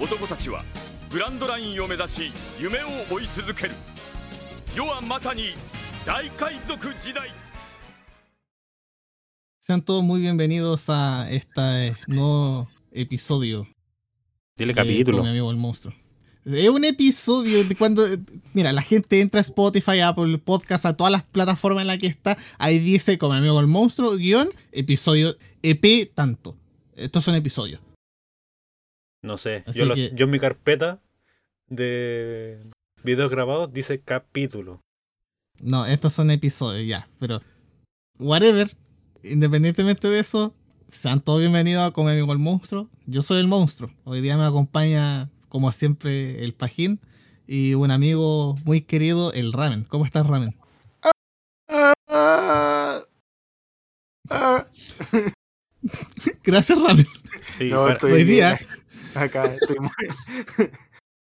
男たちはグランドラインを目指し夢を追い続ける世はまさに大海賊時代 Sean todos muy bienvenidos a este nuevo episodio. Dile de capítulo. Con mi amigo el monstruo. Es un episodio de cuando. Mira, la gente entra a Spotify, Apple Podcast, a todas las plataformas en las que está. Ahí dice con mi amigo el monstruo, guión, episodio EP tanto. Estos son episodios. No sé. Yo, que- yo en mi carpeta de videos grabados dice capítulo. No, estos son episodios, ya. Pero. Whatever. Independientemente de eso, sean todos bienvenidos a con mi amigo el monstruo. Yo soy el monstruo. Hoy día me acompaña, como siempre, el Pajín. Y un amigo muy querido, el Ramen. ¿Cómo estás, Ramen? Gracias, Ramen. Sí, No, para- estoy hoy bien. Acá estoy, muy-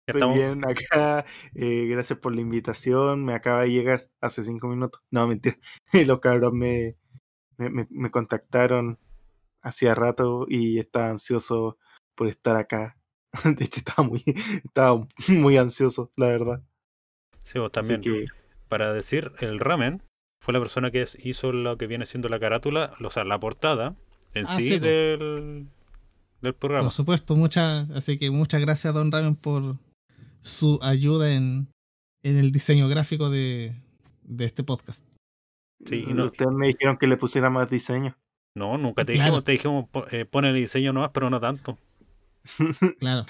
estoy bien acá. eh, gracias por la invitación. Me acaba de llegar hace cinco minutos. No, mentira. Los cabros me, me, me- me contactaron hacía rato y estaba ansioso por estar acá. De hecho, estaba muy, estaba muy ansioso, la verdad. Sí, vos también. que, Para decir, el ramen fue la persona que hizo lo que viene siendo la carátula, o sea, la portada en Ah, sí, sí, del, del programa. Por supuesto, muchas, así que muchas gracias, Don Ramen, por su ayuda en, en el diseño gráfico de, de este podcast. Sí, y no- ustedes me dijeron que le pusiera más diseño. No, nunca te Claro. dijimos, te dijimos, eh, pon el diseño nomás, pero no tanto. Claro.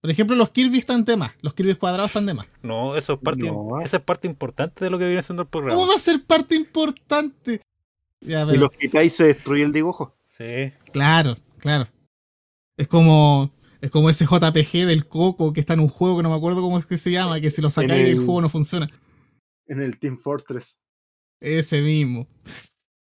Por ejemplo, los Kirby están de más. Los Kirby cuadrados están de más. No, eso es parte, No. esa es parte importante de lo que viene siendo el programa. ¿Cómo va a ser parte importante? Ya, Si pero- los quitáis se destruye el dibujo. Sí, Claro, claro. Es como. Es como ese JPG del Coco que está en un juego que no me acuerdo cómo es que se llama, que si lo sacáis el el- juego no funciona. En el Team Fortress. Ese mismo.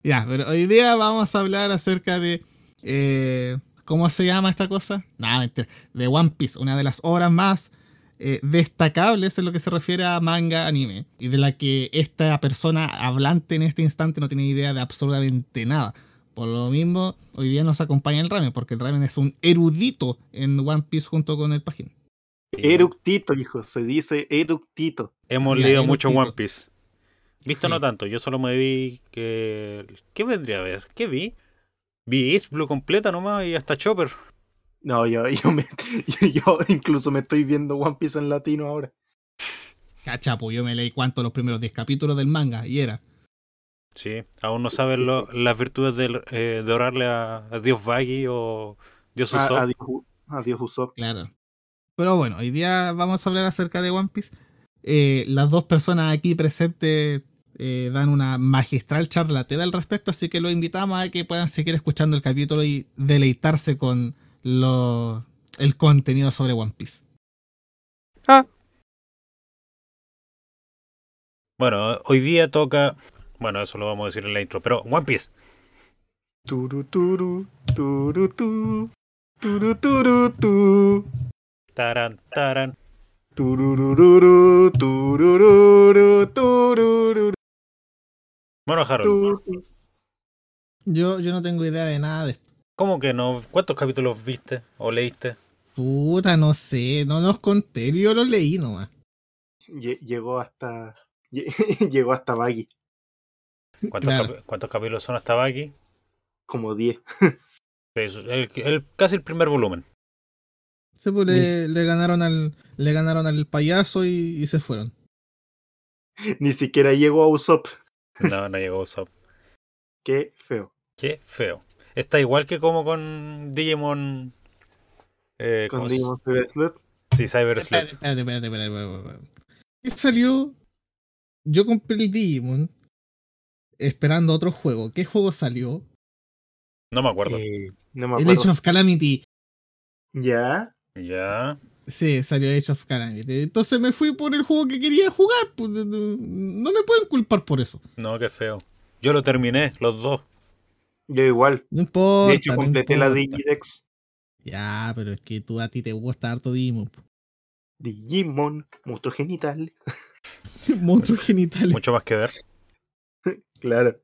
Ya, pero hoy día vamos a hablar acerca de. eh, ¿Cómo se llama esta cosa? No, mentira. De One Piece, una de las obras más eh, destacables en lo que se refiere a manga anime. Y de la que esta persona hablante en este instante no tiene idea de absolutamente nada. Por lo mismo, hoy día nos acompaña el Ramen, porque el Ramen es un erudito en One Piece junto con el Pajín. Eructito, hijo. Se dice eructito. Hemos Ya, leído mucho. One Piece. Visto Sí. no tanto, yo solo me vi que... ¿Qué vendría a ver? ¿Qué vi? Vi East Blue completa nomás y hasta Chopper. No, yo, yo, me, yo incluso me estoy viendo One Piece en latino ahora. Cachapo, yo me leí cuánto los primeros 10 capítulos del manga y era. Sí, aún no saben lo- las virtudes eh, de orarle a, a Dios Baggy o Dios A- Usopp. U- adiós Usopp. Claro. Pero bueno, hoy día vamos a hablar acerca de One Piece. Eh, las dos personas aquí presentes eh, dan una magistral charlatera al respecto, así que los invitamos a que puedan seguir escuchando el capítulo y deleitarse con lo, el contenido sobre One Piece. Bueno, hoy día toca... Bueno, eso lo vamos a decir en la intro, pero One Piece. Turu, turu, turu, tu, turu, turu, tu, Taran, taran. tururururu, turururu, turururu, Bueno, Harold. Yo, yo no tengo idea de nada de esto. ¿cómo que no? ¿Cuántos capítulos viste o leíste? Puta, no sé, no los conté, yo los leí nomás. Lle- Llegó hasta. lle- Llegó hasta Baggy. ¿Cuántos, Claro. cuántos capítulos son hasta aquí? Como 10. El, el- casi el primer volumen. Sí, pues le, le ganaron al, le ganaron al payaso y, y se fueron. Ni siquiera llegó a Usopp. No, no llegó Usopp. Qué feo. Qué feo. Está igual que como con Digimon. Eh, Con ¿cómo se- Digimon Cyber Sleuth. Sí, Cyber Espérate, Sleuth. espérate, espérate, espérate, espérate, espérate. Y salió. Yo compré el Digimon esperando otro juego. ¿Qué juego salió? No me acuerdo. Eh, no me El Age acuerdo. of Calamity. Ya. Ya. Sí, salió Age of Calamity. Entonces me fui por el juego que quería jugar. Pues, no, me pueden culpar por eso. No, qué feo. Yo lo terminé, los dos. Yo igual. No importa. De hecho, no completé la. Digidex. Ya, pero es que tú a ti te gusta harto Digimon. Digimon, monstruo genital. Monstruos genitales. Mucho más que ver. Claro.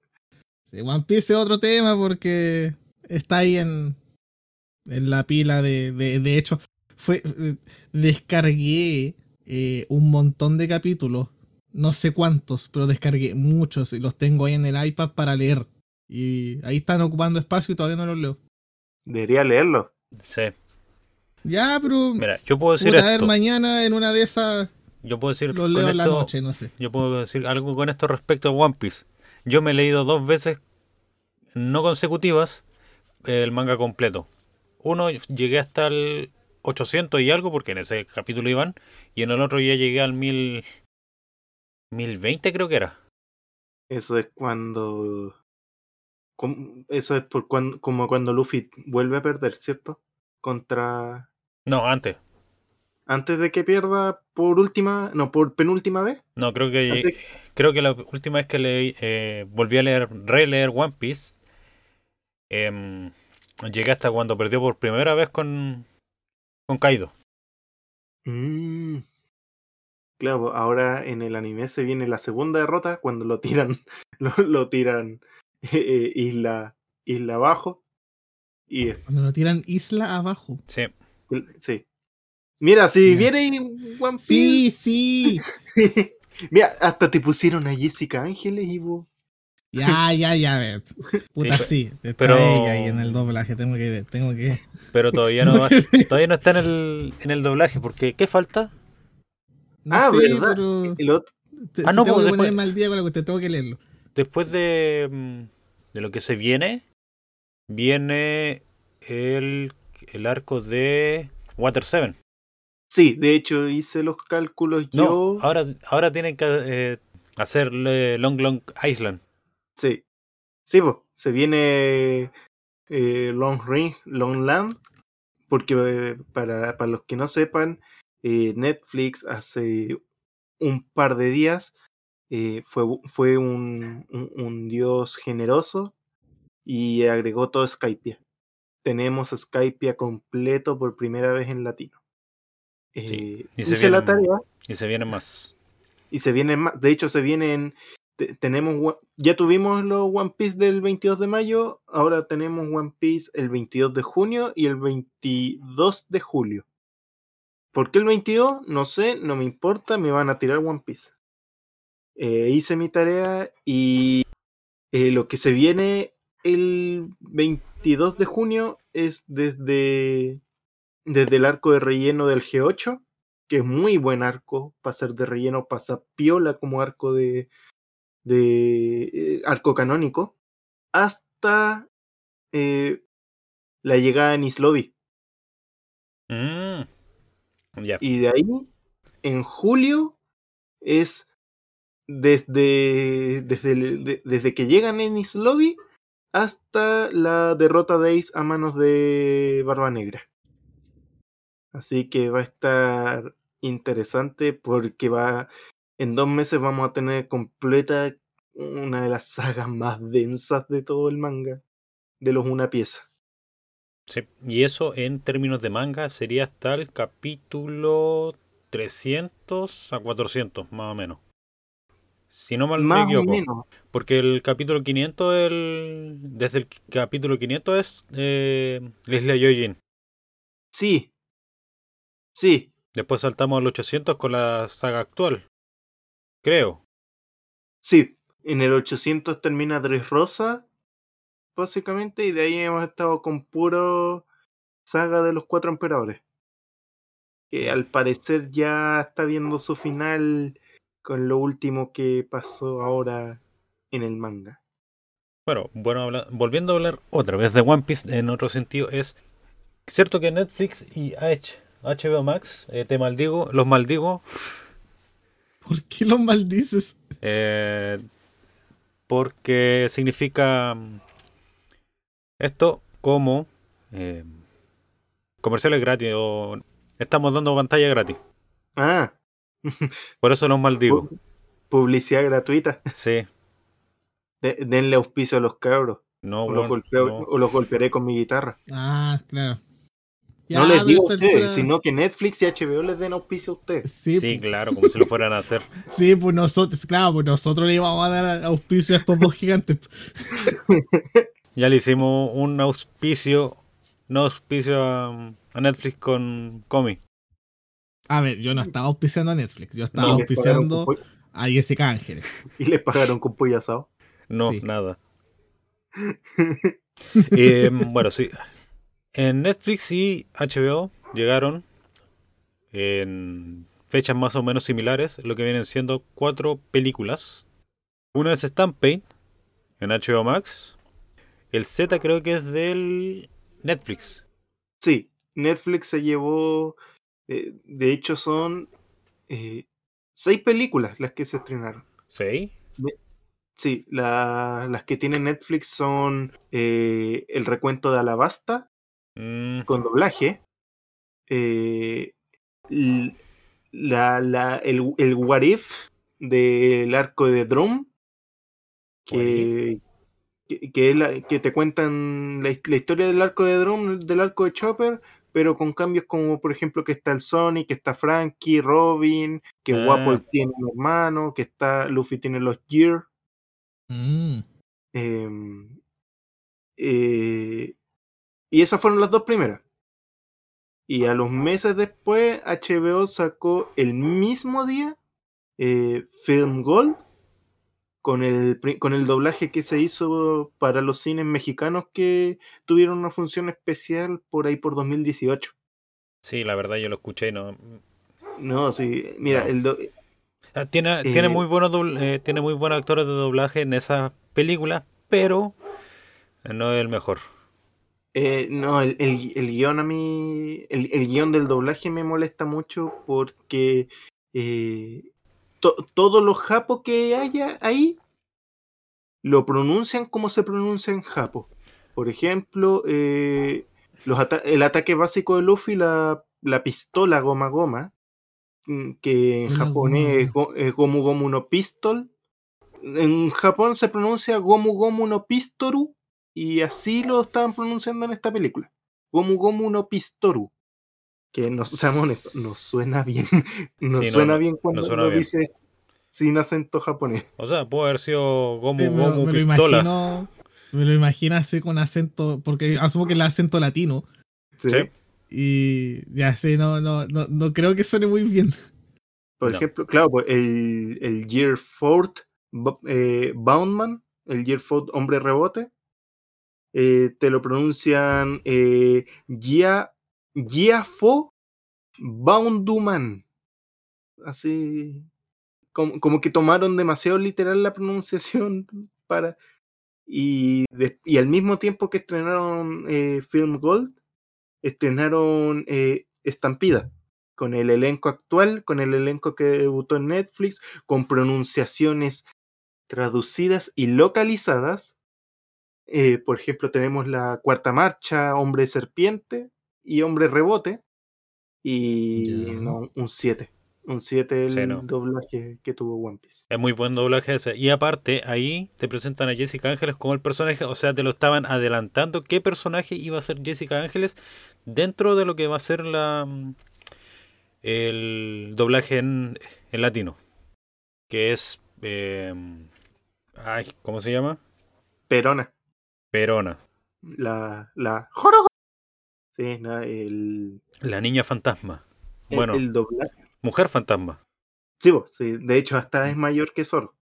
Sí, One Piece es otro tema porque está ahí en, en la pila de, de, de hecho. fue. eh, Descargué eh, un montón de capítulos. No sé cuántos, pero descargué muchos y los tengo ahí en el iPad para leer. Y ahí están ocupando espacio y todavía no los leo. Debería leerlo. Sí. Ya, pero. Mira, yo puedo decir puta, a ver, esto. mañana en una de esas Yo puedo decir los leo en la esto, noche, no sé. yo puedo decir algo con esto respecto a One Piece. Yo me he leído dos veces, no consecutivas, el manga completo. Uno llegué hasta el 800 y algo, porque en ese capítulo iban, y en el otro ya llegué al 1000, 1020 creo que era. Eso es cuando. Eso es por cuando, como cuando Luffy vuelve a perder, ¿cierto? Contra. No, antes. Antes de que pierda por última. No, por penúltima vez. No, creo que Antes- creo que la última vez que leí, eh, volví a leer, releer One Piece, em, llegué hasta cuando perdió por primera vez con, con Kaido. Mm. Claro, ahora en el anime se viene la segunda derrota cuando lo tiran. Lo, lo tiran eh, isla, isla abajo. Y Cuando lo tiran isla abajo. Sí. sí. Mira, si viene One Piece. Sí, sí. Mira, hasta te pusieron a Jessica Ángeles y vos. Ya, ya, ya, ver. Puta, Sí, sí. Está pero- ella ahí en el doblaje. Tengo que ver, tengo que. Pero todavía no, todavía no está en el, en el doblaje, porque ¿qué falta? No Ah, sé, ¿verdad? pero. El otro, te- Ah, si no, tengo pues que después- ponerme al día con la cuestión, tengo que leerlo. Después de, mm, de lo que se viene, viene el, el arco de Water 7. Sí, de hecho hice los cálculos No, yo. ahora, ahora tienen que eh, hacerle Long Long Island. Sí. Sí, pues, se viene eh, Long Ring, Long Land, porque eh, para, para los que no sepan, eh, Netflix hace un par de días fue, fue un, un, un dios generoso y agregó todo Skypia. Tenemos Skypia completo por primera vez en latino. Eh, y se hice la vienen- tarea Y se viene más. y se vienen más. De hecho, se vienen. te- tenemos. Ya tuvimos los One Piece del 22 de mayo. Ahora tenemos One Piece el 22 de junio y el 22 de julio. ¿Por qué el 22? No sé, no me importa. Me van a tirar One Piece. Eh, hice mi tarea y eh, lo que se viene el 22 de junio es desde, desde el arco de relleno del G8 que es muy buen arco, para ser de relleno, pasa piola como arco de, de eh, arco canónico, hasta eh, la llegada en Islobi. Mm. Y de ahí, en julio, es desde, desde, de- desde que llegan en Islobi hasta la derrota de Ace a manos de Barba Negra. Así que va a estar interesante porque va en dos meses vamos a tener completa una de las sagas más densas de todo el manga de los una pieza. Sí, Y eso en términos de manga sería hasta el capítulo 300 a 400, más o menos. Si no mal me Más o equivoco. menos. Porque el capítulo 500, el, desde el capítulo 500 es eh, isla Yojin. Sí. Sí. Después saltamos al 800 con la saga actual. Creo. Sí. En el 800 termina Dressrosa, básicamente, y de ahí hemos estado con puro saga de los cuatro emperadores. Que al parecer ya está viendo su final con lo último que pasó ahora en el manga. Bueno, bueno volviendo a hablar otra vez de One Piece en otro sentido, es cierto que Netflix y H- HBO Max, eh, te maldigo, los maldigo, ¿Por qué los maldices? eh, porque significa mm, esto como eh, comerciales gratis o estamos dando pantalla gratis. Ah, Por eso los maldigo. pu- publicidad gratuita. Sí, De- denle auspicio a los cabros. no, O los, bueno, golpeo- no. o los golpearé con mi guitarra. Ah, claro. No les digo a ustedes, altura- sino que Netflix y HBO les den auspicio a ustedes. Sí, Sí, pues, claro, como si lo fueran a hacer. sí, pues nosotros, claro, pues nosotros le íbamos a dar auspicio a estos dos gigantes. Ya le hicimos un auspicio no auspicio a, a Netflix con Comi. A ver, yo no estaba auspiciando a Netflix, yo estaba auspiciando a Jessica Ángeles. y les pagaron con pollo asado. No, Sí. nada. Eh, bueno, sí. En Netflix y HBO llegaron en fechas más o menos similares, lo que vienen siendo cuatro películas. Una es Stampede en HBO Max. El Z creo que es del Netflix. Sí, Netflix se llevó, eh, de hecho son eh, seis películas las que se estrenaron. ¿Sí? Sí, la- las que tiene Netflix son eh, El recuento de Alabasta Mm, con doblaje, eh, la, la- el, el What If del arco de Drum, que, que, que es la- que te cuentan la, la historia del arco de Drum, del arco de Chopper, pero con cambios como por ejemplo que está el Sonic, que está Frankie, Robin, que Ah. Wapol tiene un hermano, que está Luffy tiene los Gear. Mm. em, eh, y esas fueron las dos primeras. Y a los meses después, HBO sacó el mismo día eh, Film Gold con el, con el doblaje que se hizo para los cines mexicanos que tuvieron una función especial por ahí por 2018. sí, la verdad yo lo escuché y no. No, sí, mira, No. el do- Ah, Tiene, tiene, Eh, muy buenos eh, tiene muy buenos actores de doblaje en esa película, pero no es el mejor. Eh, no, el, el- el guion a mí, el, el guion del doblaje me molesta mucho porque eh, to- todos los japos que haya ahí lo pronuncian como se pronuncia en japo. Por ejemplo, eh, los ata- el ataque básico de Luffy, la, la pistola goma goma, mm, que en japonés go- es Gomu Gomu no Pistol. En Japón se pronuncia Gomu Gomu no Pistoru y así lo estaban pronunciando en esta película. Gomu Gomu no Pistoru. Que no, seamos honestos, no suena bien. No Sí, no, suena no, bien cuando suena lo bien. dices sin acento japonés. O sea, puede haber sido Gomu Sí, me, lo- Gomu me lo Pistola. imagino. Me lo imagino así con acento, porque asumo que el acento latino. ¿sí? Sí. Y ya sé, no, no, no, no creo que suene muy bien. Por No. ejemplo, claro, pues el, el Year Fort eh, Boundman, el Year Fort Hombre Rebote, eh, te lo pronuncian eh, Gia, Giafo Bounduman. Así, como, como que tomaron demasiado literal la pronunciación para... Y, y al mismo tiempo que estrenaron eh, Film Gold, estrenaron eh, Estampida con el elenco actual, con el elenco que debutó en Netflix, con pronunciaciones traducidas y localizadas. Eh, por ejemplo, tenemos la cuarta marcha, Hombre Serpiente y Hombre Rebote. Y no, un 7. Un 7 el Sí, no. doblaje que tuvo One Piece. Es muy buen doblaje ese. Y aparte, ahí te presentan a Jessica Ángeles como el personaje, o sea, te lo estaban adelantando qué personaje iba a ser Jessica Ángeles dentro de lo que va a ser la mm, el doblaje en, en latino. Que es eh, ay, ¿cómo se llama? Perona. Perona. La. la Sí, no, el, La niña fantasma. el- Bueno, el doblaje. mujer fantasma. Sí, vos, sí, de hecho hasta es mayor que Zoro.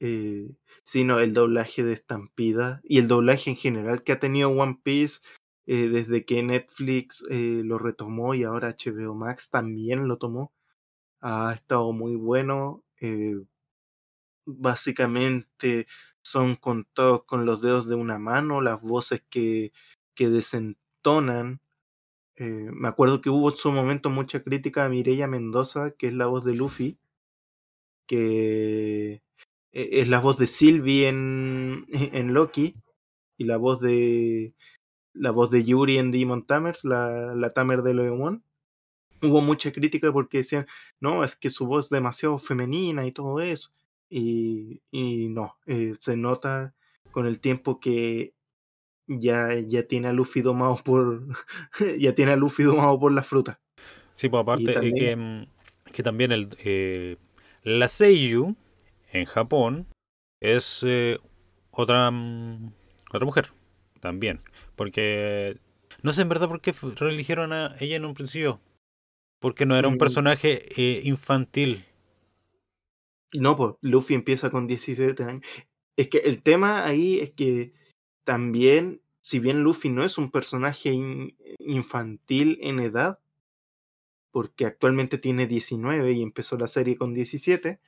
Eh, sí, no, el doblaje de Estampida y el doblaje en general que ha tenido One Piece eh, desde que Netflix eh, lo retomó y ahora HBO Max también lo tomó, ha estado muy bueno. eh, básicamente son contados con los dedos de una mano las voces que, que desentonan. Eh, me acuerdo que hubo en su momento mucha crítica a Mireia Mendoza, que es la voz de Luffy, que eh, es la voz de Sylvie en, en Loki y la voz de la voz de Yuri en Demon Tamers, la, la Tamer de Leomon. Hubo mucha crítica porque decían, no, es que su voz es demasiado femenina y todo eso. Y, y no, eh, se nota con el tiempo que ya, ya tiene a Luffy domado por ya tiene a Luffy domado por la fruta. Sí, pues aparte eh, también- que, mm, que también el, eh, la Seiyu en Japón es eh, otra, mm, otra mujer también. Porque No sé en verdad por qué reeligieron a ella en un principio. Porque no era un Mm. personaje eh, infantil. No, pues Luffy empieza con 17 años. Es que el tema ahí es que también, si bien Luffy no es un personaje in- infantil en edad, porque actualmente tiene 19 y empezó la serie con 17,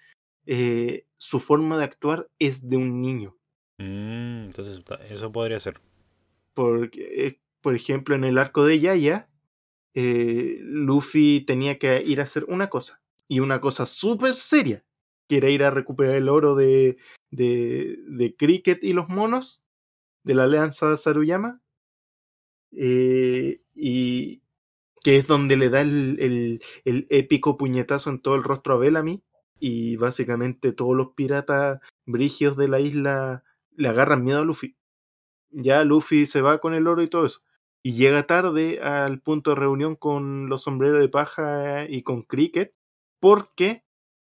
eh, su forma de actuar es de un niño. Mm, entonces, eso podría ser. Porque, eh, por ejemplo, en el arco de Yaya, eh, Luffy tenía que ir a hacer una cosa, y una cosa súper seria, que era ir a recuperar el oro de, de, de Cricket y los monos de la alianza Saruyama, eh, y que es donde le da el, el, el épico puñetazo en todo el rostro a Bellamy, y básicamente todos los piratas brigios de la isla le agarran miedo a Luffy ya Luffy se va con el oro y todo eso. Y llega tarde al punto de reunión con los sombreros de paja y con Cricket porque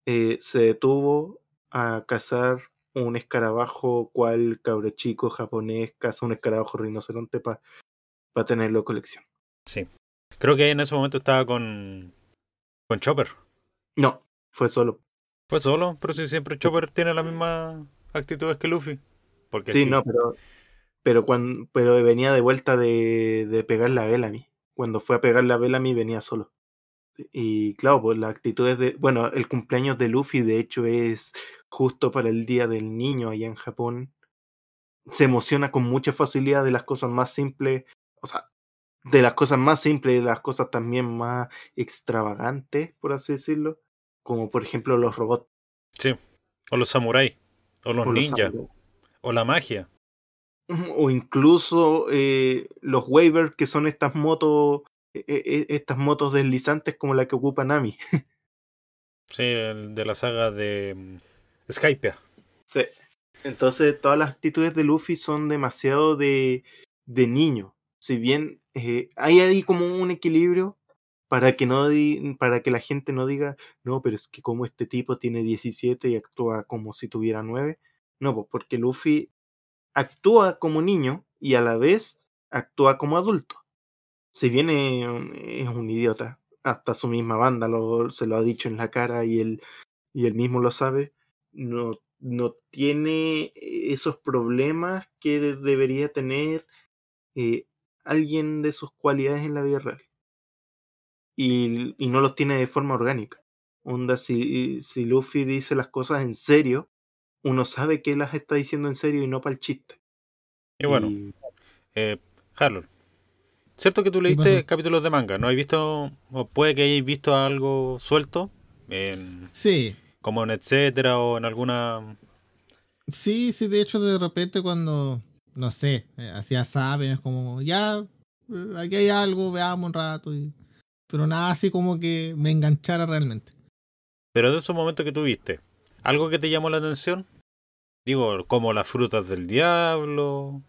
eh, se detuvo a cazar un escarabajo cual cabro chico japonés caza un escarabajo rinoceronte para tenerlo en colección. Sí. Creo que en ese momento estaba con. con Chopper. No, fue solo. Fue solo, pero si siempre Chopper tiene la misma actitudes que Luffy. Porque Sí, sí. no, pero pero cuando pero venía de vuelta de, de pegarle a Bellamy. Cuando fue a pegarle a Bellamy venía solo. Y claro, pues las actitudes de. Bueno, el cumpleaños de Luffy, de hecho, es justo para el día del niño allá en Japón. Se emociona con mucha facilidad de las cosas más simples. O sea, de las cosas más simples y de las cosas también más extravagantes, por así decirlo. Como por ejemplo los robots. Sí. O los samuráis. O los ninjas. O la magia. o incluso eh, los waivers que son estas motos estas motos deslizantes como la que ocupa Nami Sí, de la saga de mm, Skypia. sí. entonces todas las actitudes de Luffy son demasiado de, de niño si bien eh, hay ahí como un equilibrio para que no di- para que la gente no diga no pero es que como este tipo tiene 17 y actúa como si tuviera 9 no pues porque Luffy actúa como niño y a la vez actúa como adulto. Si bien es un, es un idiota, hasta su misma banda lo, se lo ha dicho en la cara y él, y él mismo lo sabe, no, no tiene esos problemas que de- debería tener eh, alguien de sus cualidades en la vida real. Y, y no los tiene de forma orgánica. Onda, si, si Luffy dice las cosas en serio, uno sabe que las está diciendo en serio y no para el chiste. Y bueno, Y- eh, Harold. ¿Cierto que tú ¿Qué leíste capítulos de manga? ¿No has visto, o puede que hayáis visto algo suelto? En, Sí, como en etcétera o en alguna. sí, sí, de hecho de repente cuando, no sé, eh, hacía saben, es como, ya, eh, aquí hay algo, veamos un rato, y- pero nada así como que me enganchara realmente. Pero de esos momentos que tuviste, ¿algo que te llamó la atención? Digo, como las frutas del diablo,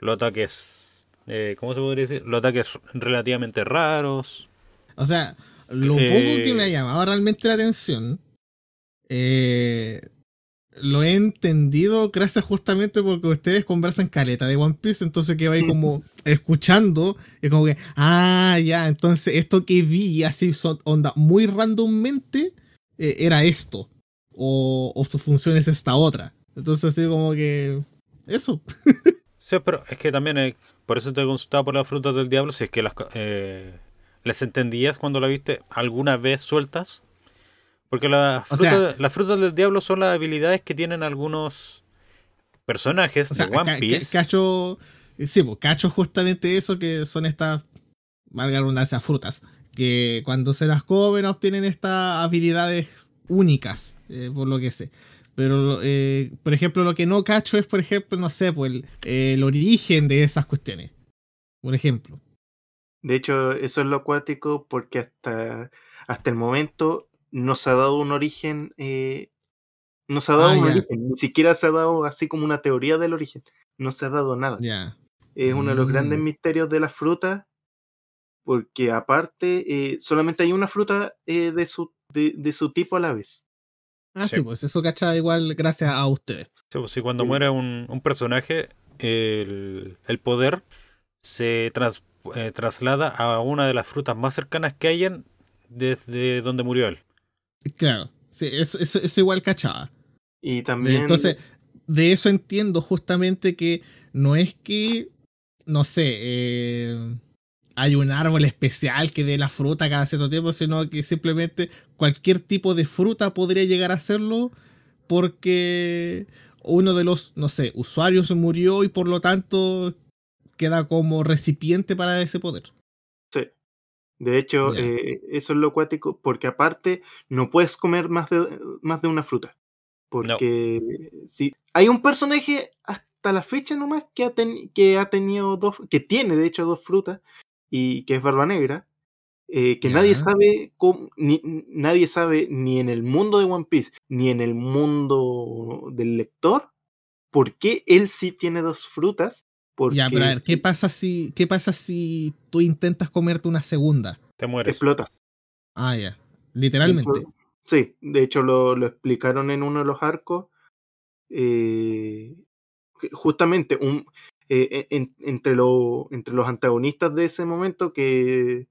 los ataques. Eh, ¿Cómo se podría decir? Los ataques relativamente raros. O sea, lo Eh, poco que me ha llamado realmente la atención, eh, lo he entendido gracias justamente porque ustedes conversan caleta de One Piece, entonces que va ahí como escuchando, es como que, ah, ya, entonces esto que vi así onda muy randommente era esto, o, o su función es esta otra. Entonces así como que, eso. Sí, pero es que también, eh, por eso te consultaba por las frutas del diablo, si es que las, eh, les entendías cuando la viste alguna vez sueltas. Porque las frutas, sea- las frutas del diablo son las habilidades que tienen algunos personajes O sea, de One ca- ca- Piece. cacho, sí, pues, cacho justamente eso que son estas, valga la redundancia, frutas, que cuando se las comen obtienen estas habilidades únicas, eh, por lo que sé. Pero, eh, por ejemplo, lo que no cacho es, por ejemplo, no sé, pues el, el origen de esas cuestiones. Por ejemplo. De hecho, eso es lo acuático porque hasta, hasta el momento no se ha dado un origen, eh, no se ha dado Ah, un origen, ni siquiera se ha dado así como una teoría del origen, no se ha dado nada. Es uno de los grandes Mm. misterios de las frutas, porque aparte eh, solamente hay una fruta eh, de, su, de, de su tipo a la vez. Ah, Sí. sí, pues eso cacha igual gracias a ustedes. Sí, pues, sí, cuando Sí. muere un, un personaje, el, el poder se, trans- eh, traslada a una de las frutas más cercanas que hayan desde donde murió él. Claro, sí, eso, eso, eso igual cachaba. Y también. Entonces, de eso entiendo justamente que no es que, no sé, eh, hay un árbol especial que dé la fruta cada cierto tiempo, sino que simplemente cualquier tipo de fruta podría llegar a hacerlo porque uno de los, no sé, usuarios murió y por lo tanto queda como recipiente para ese poder. Sí. De hecho, eh, eso es lo acuático, porque aparte no puedes comer más de, más de una fruta. Porque si hay un personaje hasta la fecha nomás que ha, ten- que ha tenido dos, que tiene de hecho dos frutas, y que es Barba Negra, eh, que nadie sabe cómo, ni, nadie sabe ni en el mundo de One Piece, ni en el mundo del lector, por qué él sí tiene dos frutas. Porque Ya, pero a ver, ¿qué pasa si, qué pasa si tú intentas comerte una segunda? Te mueres. explotas. Ah, ya. Literalmente. Sí, de hecho lo, lo explicaron en uno de los arcos. eh, justamente un, eh, en- entre, lo- entre los antagonistas de ese momento que,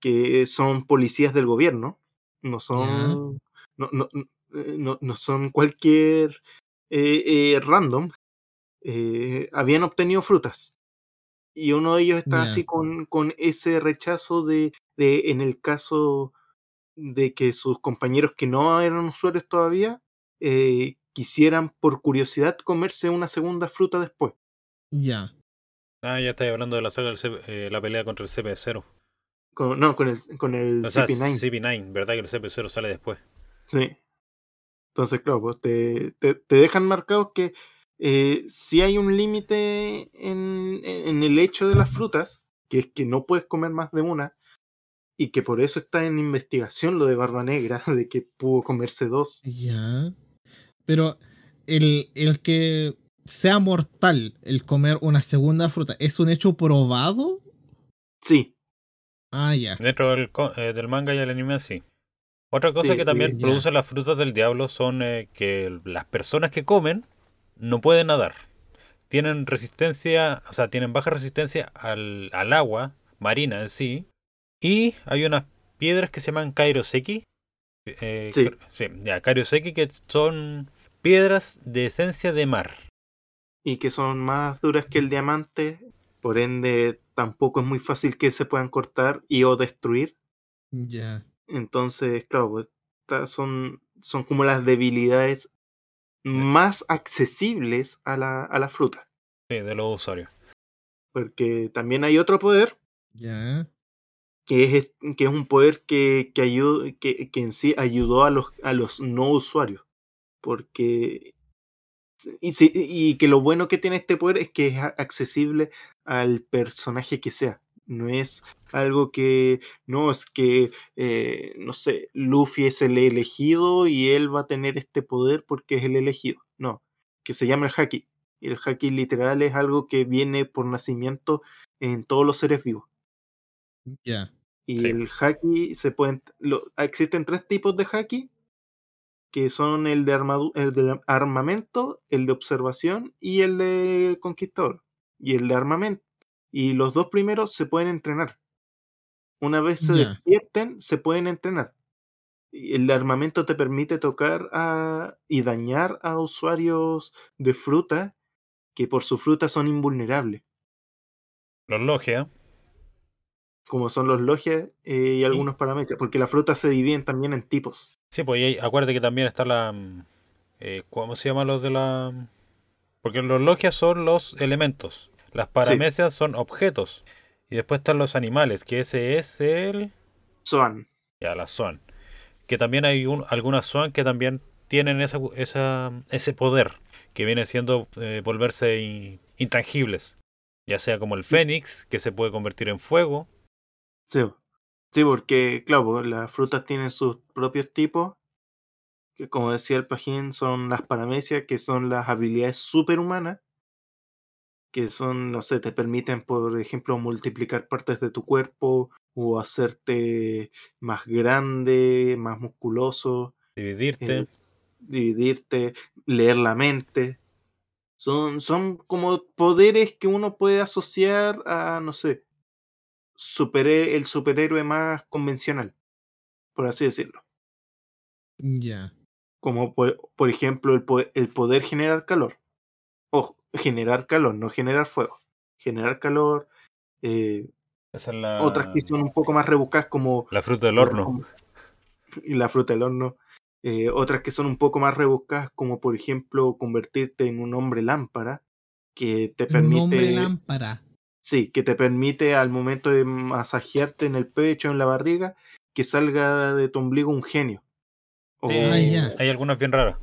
que son policías del gobierno, no son, no, no, no- eh, no- no son cualquier eh, random, habían obtenido frutas. Y uno de ellos está así con, con ese rechazo de, de, en el caso de que sus compañeros que no eran usuarios todavía eh, quisieran por curiosidad comerse una segunda fruta después. Ya. Ah, ya estáis hablando de la saga del CP eh, la pelea contra el CP0. Con, no, con el, con el O sea, CP9. CP9, ¿verdad que el CP0 sale después? Sí. Entonces, claro, pues te, te, te dejan marcados que eh, si hay un límite en, en el hecho de las frutas, que es que no puedes comer más de una, y que por eso está en investigación lo de Barba Negra, de que pudo comerse dos. Ya. Pero el, el que sea mortal el comer una segunda fruta, ¿es un hecho probado? Sí, Ah, ya. Dentro del, eh, del manga y el anime, sí. Otra cosa Sí, que también ya. producen las frutas del diablo son eh, que las personas que comen no pueden nadar. Tienen resistencia, o sea, tienen baja resistencia al, al agua marina en sí. Y hay unas piedras que se llaman kairoseki. Eh, Sí. sí, ya, kairoseki que son piedras de esencia de mar. Y que son más duras que el diamante, por ende tampoco es muy fácil que se puedan cortar y o destruir. Ya. Entonces, claro, pues, ta- son, son como las debilidades más accesibles a la, a la fruta. Sí, de los usuarios. Porque también hay otro poder, Ya. que es, que es un poder que, que, ayu- que, que en sí ayudó a los, a los no usuarios. Porque. Y, sí- y que lo bueno que tiene este poder es que es accesible al personaje que sea. No es algo que. No, es que. eh, no sé, Luffy es el elegido y él va a tener este poder porque es el elegido. No. Que se llama el Haki. Y el Haki literal es algo que viene por nacimiento en todos los seres vivos. Ya. Y Sí. el haki se pueden. lo- existen tres tipos de haki, que son el de, armadu- el de armamento, el de observación y el de conquistador. Y el de armamento. Y los dos primeros se pueden entrenar. Una vez se Ya. despierten, se pueden entrenar. Y el de armamento te permite tocar a, y dañar a usuarios de fruta que por su fruta son invulnerables. Los logia. como son los logias eh, y algunos parametros, porque las frutas se dividen también en tipos. Sí, pues y acuérdate que también está la. mm, eh, ¿Cómo se llaman los de la.? mm? Porque los logias son los elementos. Las paramecias son objetos. Y después están los animales, que ese es el. Soan. Ya, la Swan. Que también hay un, algunas Swan que también tienen esa, esa, ese poder. Que viene siendo eh, volverse in- intangibles. Ya sea como el Fénix, que se puede convertir en fuego. Sí, sí, porque, claro, las frutas tienen sus propios tipos, que como decía el Pajín, son las paramecias, que son las habilidades superhumanas, que son, no sé, te permiten, por ejemplo, multiplicar partes de tu cuerpo o hacerte más grande, más musculoso. Dividirte. eh, dividirte, leer la mente. Son, son como poderes que uno puede asociar a, no sé, superhe- el superhéroe más convencional, por así decirlo. Ya. Como por, por ejemplo el, po- el poder generar calor. Ojo, generar calor, no generar fuego. Generar calor. eh, Esa es la, Otras que son un poco más rebuscadas como la fruta del horno. como- y la fruta del horno. Eh, otras que son un poco más rebuscadas, como por ejemplo convertirte en un hombre lámpara, que te Un hombre permite, lámpara. Sí, que te permite al momento de masajearte en el pecho, en la barriga, que salga de tu ombligo un genio. O, Sí, hay algunas bien raras.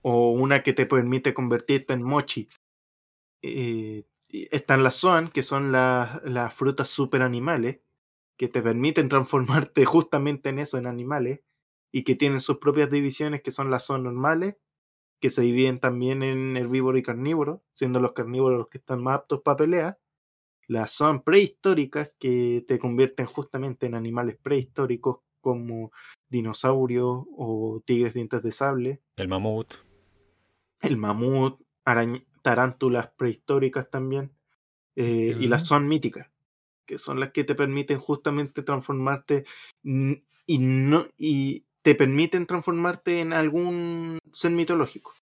o una que te permite convertirte en mochi. Eh, están las Zoan, que son las, las frutas super animales, que te permiten transformarte justamente en eso, en animales, y que tienen sus propias divisiones, que son las Zoan normales, que se dividen también en herbívoro y carnívoro, siendo los carnívoros los que están más aptos para pelear. Las Zoan prehistóricas, que te convierten justamente en animales prehistóricos como dinosaurios o tigres dientes de sable El mamut. el mamut, tarántulas prehistóricas también, eh, y las son míticas, que son las que te permiten justamente transformarte y no y te permiten transformarte en algún ser mitológico.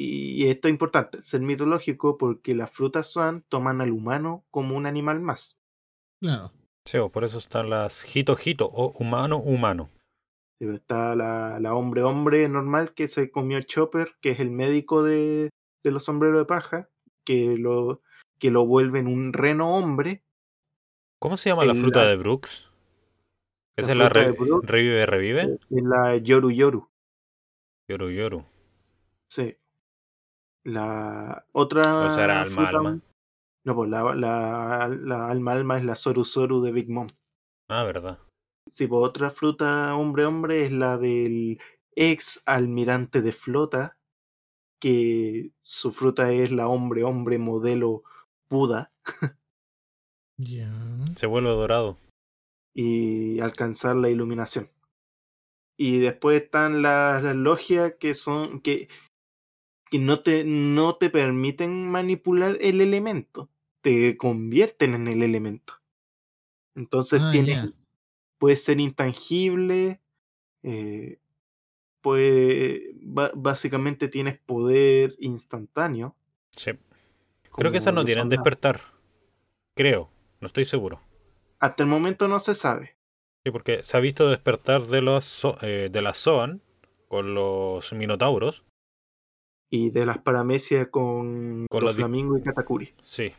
Y esto es importante, ser mitológico porque las frutas Swan toman al humano como un animal más. Claro. Sí, o por eso están las jito jito o humano humano. Sí, Está la, la hombre hombre normal que se comió Chopper, que es el médico de, de los sombreros de paja, que lo, que lo vuelve en un reno hombre. ¿Cómo se llama la fruta la- de Brooks? ¿Esa es la re- Brooks. revive revive? Es la Yoru Yoru. Yoru yoru. Sí. La otra. O sea, era alma, fruta- alma. No, pues la, la, la alma alma es la Soru Soru de Big Mom. Ah, verdad. Sí, pues otra fruta hombre hombre es la del ex almirante de flota, que su fruta es la hombre hombre modelo Buda Ya. Se vuelve dorado. y alcanzar la iluminación. Y después están las, las logias que son que, que no, te, no te permiten manipular el elemento, te convierten en el elemento. Entonces Ah, tienes, puede ser intangible, eh, puede, básicamente tienes poder instantáneo. Sí. Creo que esas no tienen despertar. Creo. No estoy seguro. Hasta el momento no se sabe. Sí, porque se ha visto despertar de los eh, de las Zoan con los minotauros. Y de las paramecias con, Con los flamingos y katakuri. Sí.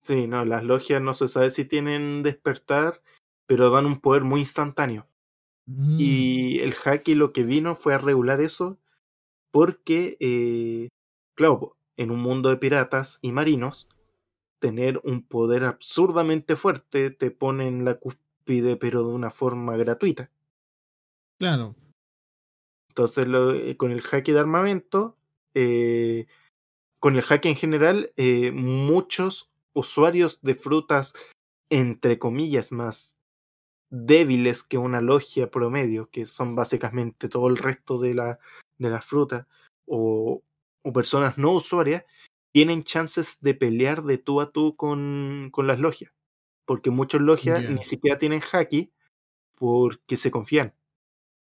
Sí, no, las logias no se sabe si tienen despertar, pero dan un poder muy instantáneo. Mm, Y el Haki lo que vino fue a regular eso porque, eh, claro, en un mundo de piratas y marinos, tener un poder absurdamente fuerte te pone en la cúspide, pero de una forma gratuita. Claro. Entonces, lo- eh, con el Haki de armamento, eh, con el Haki en general, eh, muchos usuarios de frutas, entre comillas, más débiles que una logia promedio, que son básicamente todo el resto de, la, de las frutas, o, o personas no usuarias, tienen chances de pelear de tú a tú con, con las logias. Porque muchos logias ni siquiera tienen haki porque se confían.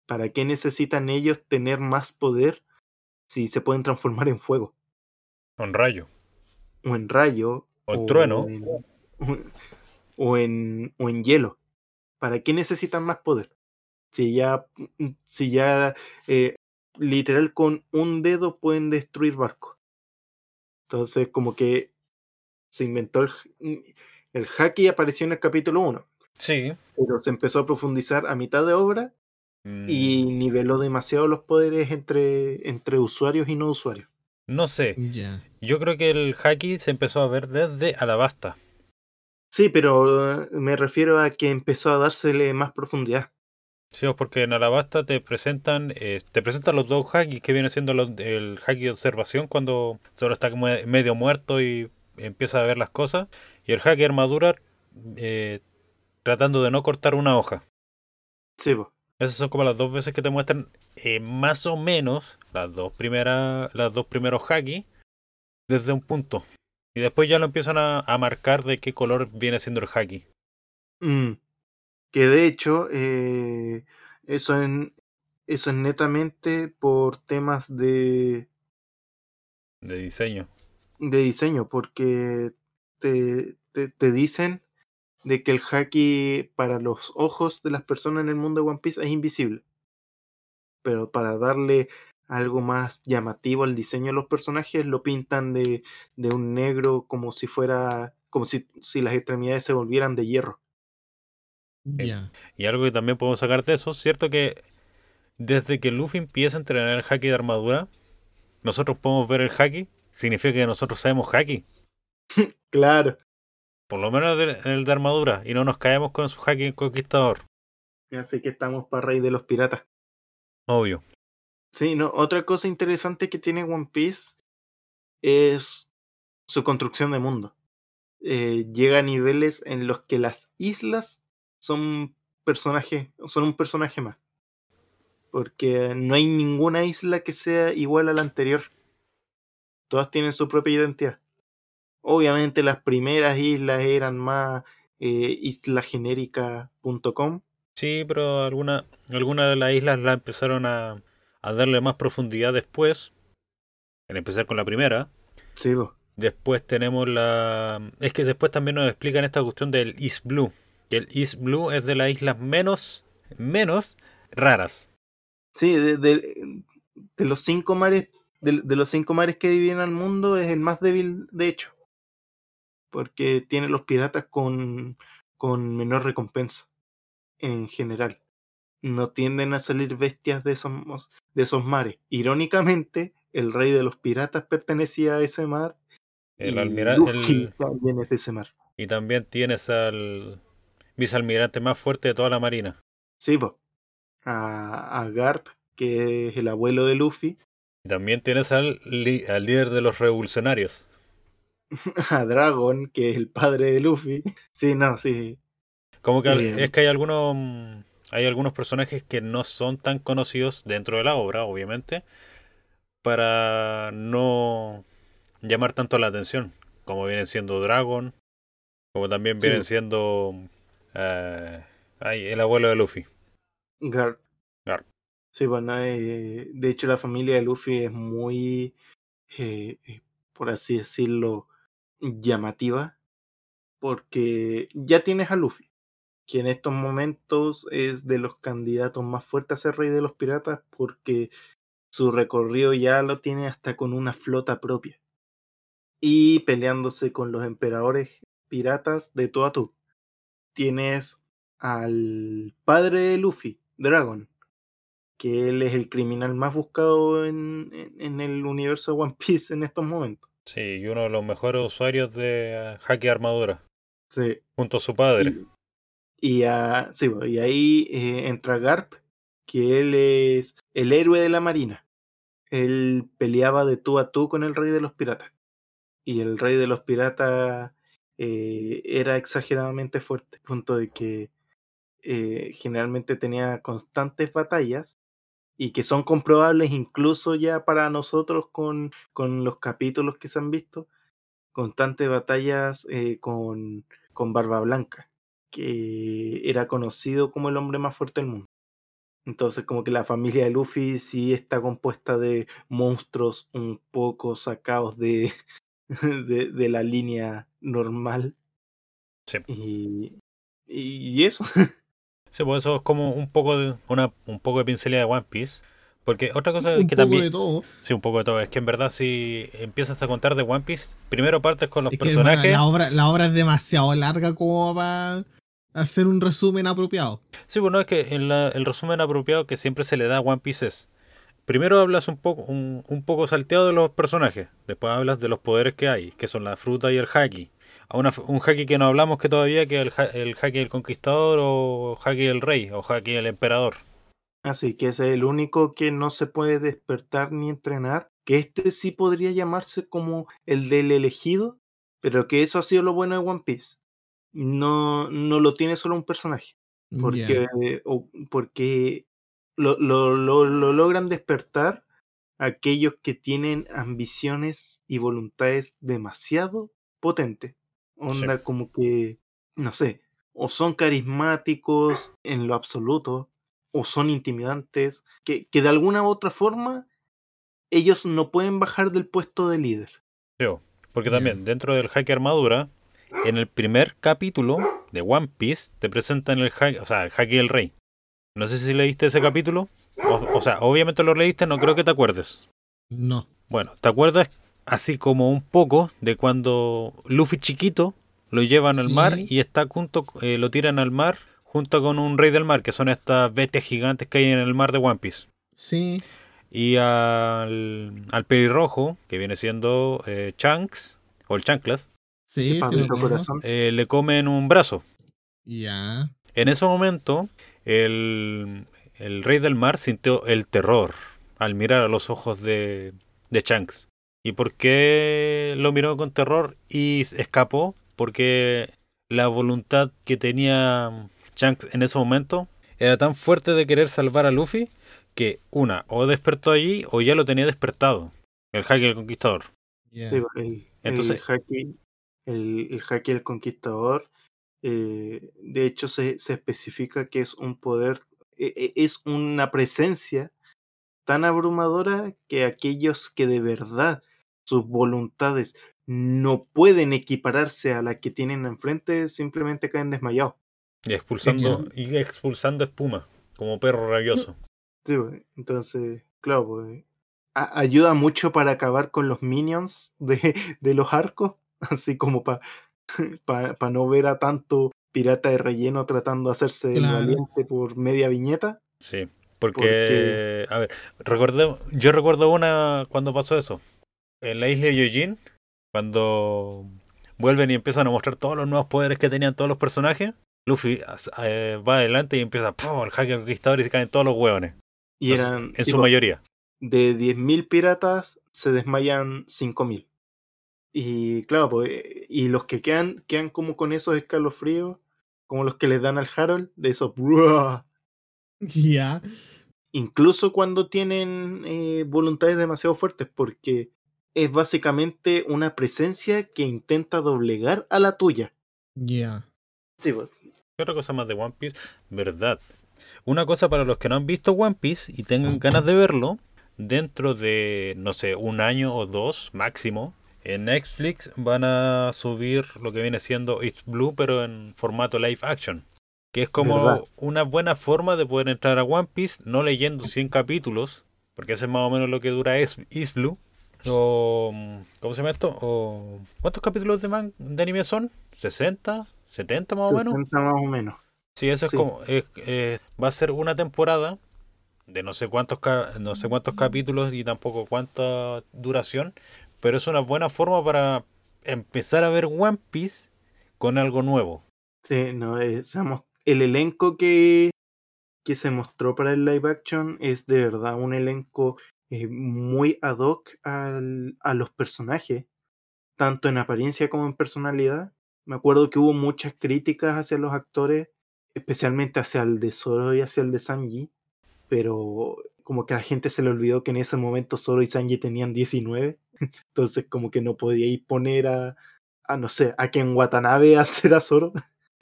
¿Para qué necesitan ellos tener más poder si se pueden transformar en fuego? Con rayo. O en rayo. O en trueno. en- o en, o en hielo. ¿Para qué necesitan más poder? Si ya, si ya eh, literal con un dedo pueden destruir barcos. Entonces, como que se inventó el, el haki apareció en el capítulo 1, Sí. pero se empezó a profundizar a mitad de obra y Mm, niveló demasiado los poderes entre, entre usuarios y no usuarios. No sé. Yo creo que el haki se empezó a ver desde Alabasta. Sí, pero eh, me refiero a que empezó a dársele más profundidad. Sí, o porque en Alabasta te presentan, eh, te presentan los dos hakis que viene siendo los- el haki de observación cuando solo está medio muerto y empieza a ver las cosas. Y el haki de armadura eh, tratando de no cortar una hoja. Sí, po. Esas son como las dos veces que te muestran eh, más o menos las dos primeras, las dos primeros haki desde un punto. Y después ya lo empiezan a, a marcar de qué color viene siendo el haki. Mm, Que de hecho, eh, eso, en, eso es netamente por temas de, De diseño. de diseño, porque te, te, te dicen de que el haki para los ojos de las personas en el mundo de One Piece es invisible. Pero para darle algo más llamativo al diseño de los personajes, lo pintan de, de un negro como si fuera, como si, si las extremidades se volvieran de hierro. Ya. Y algo que también podemos sacar de eso, cierto que desde que Luffy empieza a entrenar el haki de armadura, nosotros podemos ver el haki, significa que nosotros sabemos haki, Claro. Por lo menos el el de armadura, y no nos caemos con su haki conquistador, Así que estamos para rey de los piratas. obvio. Sí, no, otra cosa interesante que tiene One Piece es su construcción de mundo. Eh, llega a niveles en los que las islas son personajes, son un personaje más. Porque no hay ninguna isla que sea igual a la anterior. Todas tienen su propia identidad. Obviamente las primeras islas eran más eh, islagenérica.com. Sí, pero alguna, alguna de las islas la empezaron a, a darle más profundidad después, en empezar con la primera. Sí, po. Después tenemos la... Es que después también nos explican esta cuestión del East Blue. Que el East Blue es de las islas menos, menos raras. Sí, de, de- de los cinco mares, de, de los cinco mares que dividen al mundo, es el más débil, de hecho. Porque tiene los piratas con, con menor recompensa. En general. No tienden a salir bestias de esos, de esos mares. Irónicamente, el rey de los piratas pertenecía a ese mar. El y almirante... Luffy también es de ese mar. Y también tienes al vicealmirante más fuerte de toda la marina. Sí, po. A, a Garp, que es el abuelo de Luffy. Y también tienes al, al líder de los revolucionarios. A Dragon, que es el padre de Luffy. Sí, no, sí. Como que Bien. es que hay algunos mm, hay algunos personajes que no son tan conocidos dentro de la obra, obviamente, para no llamar tanto la atención, como vienen siendo Dragon, como también Sí. vienen siendo eh, ay, el abuelo de Luffy. Garp. Garp. Sí, bueno, eh, de hecho la familia de Luffy es muy, eh, eh, por así decirlo, llamativa, porque ya tienes a Luffy, que en estos momentos es de los candidatos más fuertes a ser rey de los piratas, porque su recorrido ya lo tiene hasta con una flota propia, y peleándose con los emperadores piratas de tú. Tienes al padre de Luffy, Dragon, que él es el criminal más buscado en, en- en el universo de One Piece en estos momentos. Sí, y uno de los mejores usuarios de eh, Haki Armadura, Sí. junto a su padre. Y, y, ah, sí, y ahí eh, entra Garp, que él es el héroe de la marina. Él peleaba de tú a tú con el rey de los piratas. Y el rey de los piratas eh, era exageradamente fuerte, punto de que eh, generalmente tenía constantes batallas y que son comprobables incluso ya para nosotros con, con los capítulos que se han visto, constantes batallas eh, con, con Barba Blanca, que era conocido como el hombre más fuerte del mundo. Entonces como que la familia de Luffy sí está compuesta de monstruos un poco sacados de, de, de la línea normal. Sí. Y, y eso. Sí, pues eso es como un poco de una un poco de pincelada de One Piece. Porque otra cosa Un que poco también de todo. Sí, un poco de todo. Es que en verdad si empiezas a contar de One Piece, primero partes con los Es que hermano, personajes. la, obra, la obra es demasiado larga como para hacer un resumen apropiado. Sí, bueno, es que en la- el resumen apropiado que siempre se le da a One Piece es. Primero hablas un poco, un, un poco salteado de los personajes. Después hablas de los poderes que hay, que son la fruta y el haki. A una- un haki que no hablamos que todavía, que es el, el del conquistador o haki del rey o haki del emperador. Así que ese es el único que no se puede despertar ni entrenar. Que este sí podría llamarse como el del elegido, pero que eso ha sido lo bueno de One Piece. No, no lo tiene solo un personaje, porque, o- porque lo, lo- lo- lo logran despertar aquellos que tienen ambiciones y voluntades demasiado potente. Onda como que, no sé, o son carismáticos en lo absoluto, o son intimidantes, que, que de alguna u otra forma ellos no pueden bajar del puesto de líder. Creo. Porque también dentro del hack armadura, en el primer capítulo de One Piece te presentan el hack, o sea, el hack y el rey. No sé si leíste ese capítulo. O, o sea, obviamente lo leíste, no creo que te acuerdes. No. Bueno, ¿te acuerdas así como un poco de cuando Luffy chiquito lo llevan al Sí. mar y está junto, eh, lo tiran al mar junto con un rey del mar, que son estas bestias gigantes que hay en el mar de One Piece? Sí. Y al, al pelirrojo, que viene siendo eh, Shanks, o el Chanclas, Sí, sí. Corazón. eh, le comen un brazo. Ya. En ese momento, el, el rey del mar sintió el terror al mirar a los ojos de, de Shanks. ¿Y por qué lo miró con terror y escapó? Porque la voluntad que tenía Shanks en ese momento era tan fuerte de querer salvar a Luffy que una, o despertó allí o ya lo tenía despertado. El Haki del Conquistador. Sí, el, Entonces- el Haki, el, el Haki del Conquistador, eh, de hecho se, se especifica que es un poder, e- e- es una presencia tan abrumadora que aquellos que de verdad sus voluntades no pueden equipararse a la que tienen enfrente simplemente caen desmayados. Y expulsando, y expulsando espuma, como perro rabioso. Sí, entonces, claro, pues, a- ayuda mucho para acabar con los minions de, de los arcos, así como para pa, no ver a tanto pirata de relleno tratando de hacerse el Claro. valiente por media viñeta. Sí, porque, a ver, recordé, yo recuerdo una cuando pasó eso. En la isla de Yojin, cuando vuelven y empiezan a mostrar todos los nuevos poderes que tenían todos los personajes, Luffy eh, va adelante y empieza ¡pum! el hacker conquistador y se caen todos los hueones. Y Entonces, eran, en sí, su pues, mayoría. de 10.000 piratas se desmayan 5.000. Y claro, pues, y los que quedan, quedan como con esos escalofríos, como los que les dan al Harold, de esos... "Bruah". Ya. incluso cuando tienen eh, voluntades demasiado fuertes, porque es básicamente una presencia que intenta doblegar a la tuya. Ya. Sí, pues, ¿Qué otra cosa más de One Piece? Verdad. Una cosa para los que no han visto One Piece y tengan ganas de verlo, dentro de, no sé, un año o dos máximo, en Netflix van a subir lo que viene siendo It's Blue, pero en formato live action. Que es como ¿Verdad? una buena forma de poder entrar a One Piece, no leyendo 100 capítulos, porque ese es más o menos lo que dura It's Blue. O, ¿Cómo se llama esto? O, ¿Cuántos capítulos de, man- de anime son? ¿60? ¿70 más o menos? 60 más o menos. Sí, eso Sí. es como es- eh, va a ser una temporada de no sé cuántos no sé cuántos capítulos y tampoco cuánta duración, pero es una buena forma para empezar a ver One Piece con algo nuevo. Sí, no, eh, seamos- el elenco que, que se mostró para el live action es de verdad un elenco eh, muy ad hoc al- a los personajes, tanto en apariencia como en personalidad. Me acuerdo que hubo muchas críticas hacia los actores, especialmente hacia el de Zoro y hacia el de Sanji, pero como que a la gente se le olvidó que en ese momento Zoro y Sanji tenían 19, entonces como que no podíais poner a, a no sé, a Ken Watanabe a hacer a Zoro.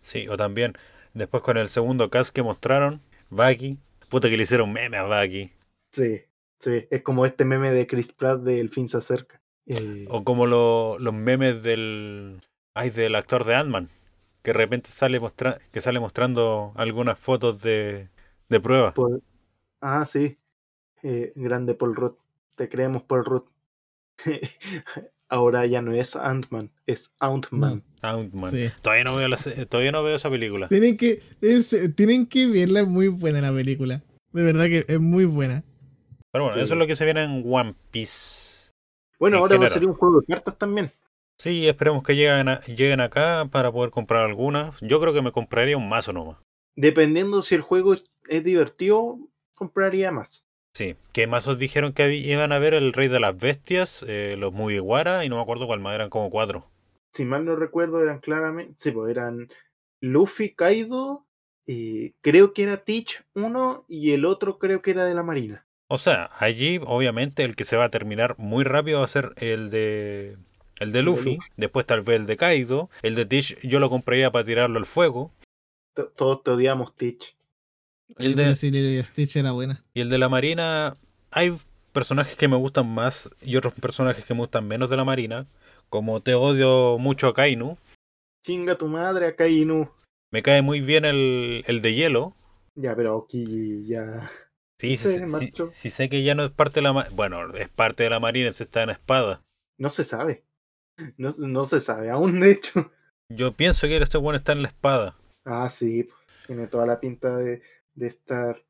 Sí, o también después con el segundo cast que mostraron, Baki, puta que le hicieron meme a Baki, Sí, sí, es como este meme de Chris Pratt de El fin se acerca. Eh, o como lo- los memes del ay, del actor de Ant-Man, que de repente sale mostra que sale mostrando algunas fotos de de prueba. Paul- Ah, sí. Eh, grande Paul Rudd. Te creemos Paul Rudd. Ahora ya no es Ant-Man, es Ant-Man. Ant-Man. Sí. Todavía no veo la todavía no veo esa película. Tienen que, es- tienen que verla, es muy buena la película. De verdad que es muy buena. Pero bueno, Sí. eso es lo que se viene en One Piece. Bueno, En ahora va a general. salir un juego de cartas también. Sí, esperemos que lleguen, a- lleguen acá para poder comprar algunas. Yo creo que me compraría un mazo nomás. Dependiendo si el juego es divertido, compraría más. Sí. ¿Qué mazos dijeron que iban a ver? El Rey de las Bestias, eh, los Mugiwara y no me acuerdo cuál más, eran como cuatro. Si mal no recuerdo, eran claramente. Sí, pues eran Luffy, Kaido, y creo que era Teach uno y el otro creo que era de la Marina. O sea, allí obviamente el que se va a terminar muy rápido va a ser el de El de de Luffy, Luffy. después tal vez el de Kaido, el de Tish yo lo compraría para tirarlo al fuego, To- Todos te odiamos, Teach. El de- y Stitch era buena. y el de la Marina, hay personajes que me gustan más y otros personajes que me gustan menos de la Marina, como te odio mucho a Kainu, Chinga tu madre, Akainu. me cae muy bien el, el de hielo, Ya, pero aquí ya. Sí, sí, sí, sí sé que ya no es parte de la bueno, es parte de la Marina, se está en espada. No se sabe. No, no se sabe aún, de hecho. Yo pienso que este bueno está en la espada. Ah, sí, pues, tiene toda la pinta de, de estar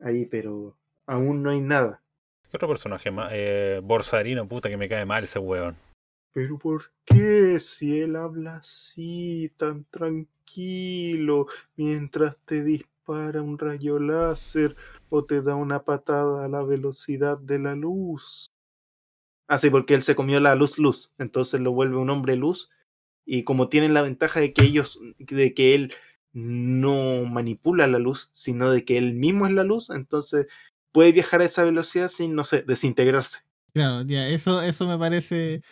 ahí, pero aún no hay nada. ¿Qué otro personaje más? Eh, Borsarino, puta que me cae mal ese weón. Pero ¿por qué si él habla así, tan tranquilo, mientras te dispara un rayo láser o te da una patada a la velocidad de la luz? Ah, sí, porque él se comió la luz luz, entonces lo vuelve un hombre luz y como tienen la ventaja de que ellos, de que él no manipula la luz, sino de que él mismo es la luz, entonces puede viajar a esa velocidad sin, no sé, desintegrarse. Claro, ya, eso, eso me parece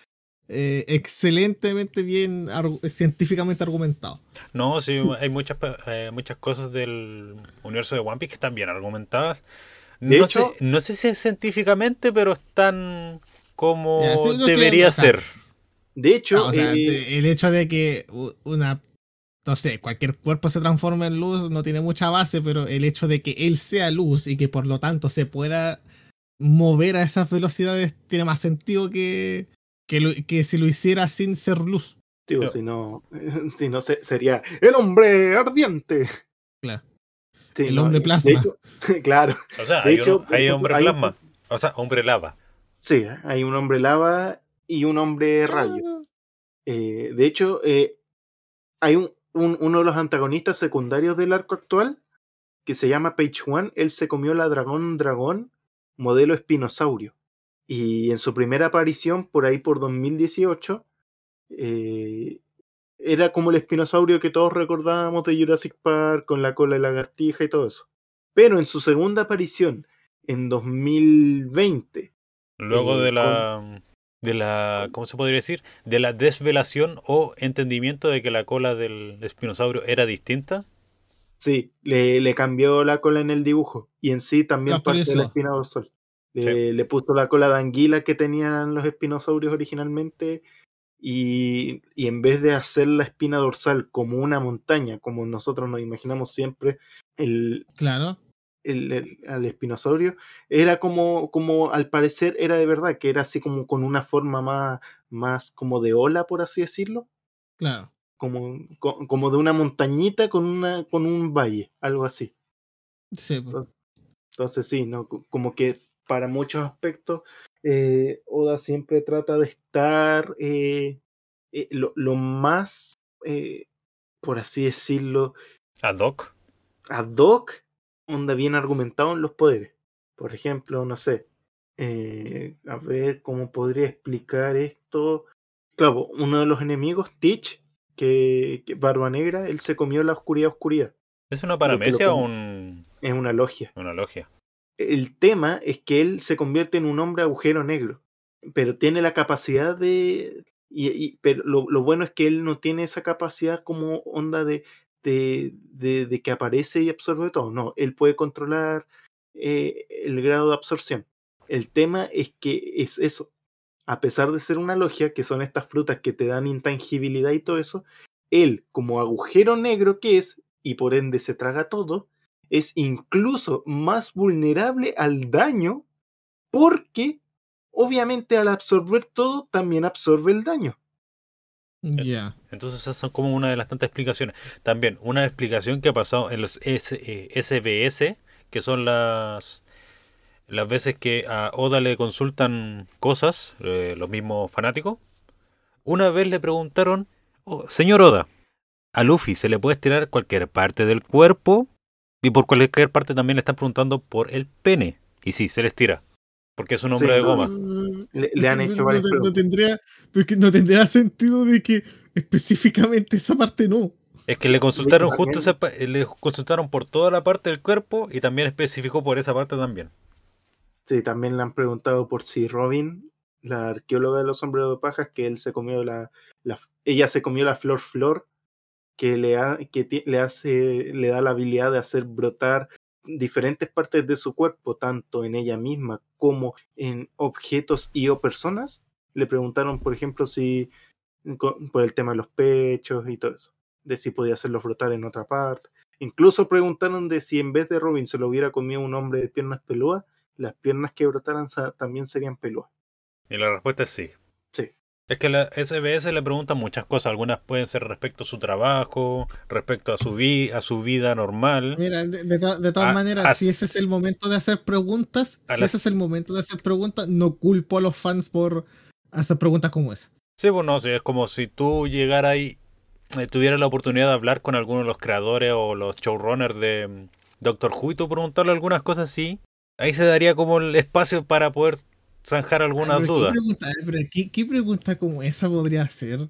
eh, excelentemente bien científicamente argumentado. No, sí, hay muchas, eh, muchas cosas del universo de One Piece que están bien argumentadas. De no, hecho- sé, no sé si es científicamente, pero están como Ya, sí, debería ser. De hecho, Ah, o sea, eh, el hecho de que una, no sé, cualquier cuerpo se transforme en luz no tiene mucha base, pero el hecho de que él sea luz y que por lo tanto se pueda mover a esas velocidades tiene más sentido que, que, lo- que si lo hiciera sin ser luz. Digo, Pero- si no, si no se- sería el hombre ardiente. Claro. Sí, El no, hombre plasma. hecho, claro, O sea, de hay, hecho, uno- hay hombre hay un- plasma. O sea, hombre lava. sí, hay un hombre lava y un hombre rayo. Eh, de hecho, eh, hay un, un- uno de los antagonistas secundarios del arco actual que se llama Page One. Él se comió la dragón dragón modelo espinosaurio. Y en su primera aparición, por ahí por 2018, eh, era como el espinosaurio que todos recordábamos de Jurassic Park, con la cola de lagartija y todo eso. Pero en su segunda aparición, en 2020, Luego Eh, de la. De la. ¿Cómo se podría decir? De la desvelación o entendimiento de que la cola del espinosaurio era distinta. Sí, le, le cambió la cola en el dibujo y en sí también Ah, por parte de la dorsal. Le, puso la cola de anguila que tenían los espinosaurios originalmente y, y en vez de hacer la espina dorsal como una montaña, como nosotros nos imaginamos siempre, el, Claro. el, el- al espinosaurio, era como, como al parecer era de verdad, que era así como con una forma más, más como de ola, por así decirlo Claro. como, co- como de una montañita con, una, con un valle, algo así. Sí, pues. Entonces sí, ¿no? Co- como que para muchos aspectos eh, Oda siempre trata de estar eh, eh, lo, lo más, por así decirlo, Ad hoc. ad hoc, onda bien argumentado en los poderes. Por ejemplo, no sé, a ver cómo podría explicar esto. Claro, uno de los enemigos, Teach, que, que Barba Negra, él se comió la oscuridad oscuridad. ¿Es una paramecia o un- Es una logia. una logia? El tema es que él se convierte en un hombre agujero negro, pero tiene la capacidad de... Y, pero lo, bueno es que él no tiene esa capacidad como onda de, de, de, de que aparece y absorbe todo. No, él puede controlar eh, el grado de absorción. El tema es que es eso. A pesar de ser una logia, que son estas frutas que te dan intangibilidad y todo eso, él, como agujero negro que es, y por ende se traga todo, es incluso más vulnerable al daño porque obviamente al absorber todo también absorbe el daño. Ya. Entonces esas son como una de las tantas explicaciones. También una explicación que ha pasado en los S- eh, SBS, que son las las veces que a Oda le consultan cosas, eh, los mismos fanáticos. Una vez le preguntaron, "Oh, señor Oda, a Luffy se le puede estirar cualquier parte del cuerpo y por cualquier parte también le están preguntando por el pene. Y sí, se le estira, porque es un hombre Sí, de no, goma. Le, le han No- hecho no, varias no tendría, porque no tendría sentido de que específicamente esa parte no. Es que le consultaron justo esa pa- le consultaron por toda la parte del cuerpo y también especificó por esa parte también. Sí, también le han preguntado por si Robin la arqueóloga de los sombreros de pajas, que él se comió la, la ella se comió la flor flor, que le, ha, que ti- le hace, le da la habilidad de hacer brotar diferentes partes de su cuerpo, tanto en ella misma como en objetos y o personas. Le preguntaron, por ejemplo, si por el tema de los pechos y todo eso, de si podía hacerlos brotar en otra parte. Incluso preguntaron de si en vez de Robin se lo hubiera comido un hombre de piernas pelúas, las piernas que brotaran también serían pelúas. Y la respuesta es sí. Sí. Es que la SBS le preguntan muchas cosas. Algunas pueden ser respecto a su trabajo, respecto a su, vi a su vida normal. Mira, de, de to- de todas A- maneras, a- si ese es el momento de hacer preguntas, si las- ese es el momento de hacer preguntas, no culpo a los fans por hacer preguntas como esa. Sí, bueno, sí, es como si tú llegaras y eh, tuvieras la oportunidad de hablar con alguno de los creadores o los showrunners de mm, Doctor Who y tú preguntarle algunas cosas así. Ahí se daría como el espacio para poder zanjar algunas Pero ¿qué dudas. pregunta, pero ¿qué, qué pregunta como esa podría ser?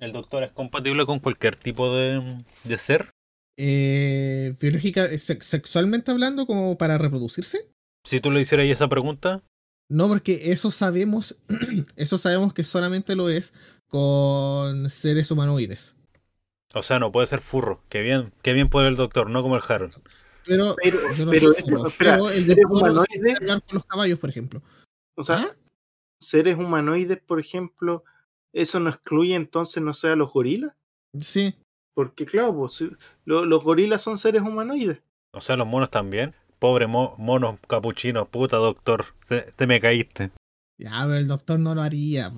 ¿El doctor es compatible con cualquier tipo de, de ser? Eh, biológica, sex- sexualmente hablando, como para reproducirse? Si tú le hicieras esa pregunta, No, porque eso sabemos, eso sabemos que solamente lo es con seres humanoides. o sea, no puede ser furro. Qué bien, qué bien por el doctor, no como el Harold. Pero, Pero, no pero pero el ¿seres doctor puede hablar con los caballos, por ejemplo. O sea, seres humanoides, por ejemplo, ¿eso no excluye entonces, no sé, a los gorilas? Sí. Porque claro, pues, los gorilas son seres humanoides. O sea, los monos también. Pobre mo- monos capuchinos, puta doctor, te, te me caíste. Ya, pero el doctor no lo haría.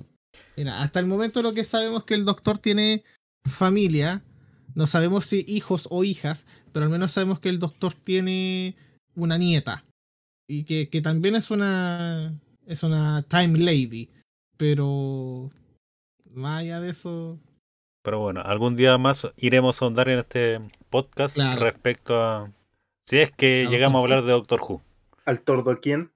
Mira, hasta el momento lo que sabemos es que el doctor tiene familia. No sabemos si hijos o hijas, pero al menos sabemos que el doctor tiene una nieta. Y que, que también es una. Es una time lady. Pero. Más allá de eso. Pero bueno, algún día más iremos a ahondar en este podcast Claro. respecto a... Si es que A llegamos a hablar de Doctor Who. ¿Al tordo quién?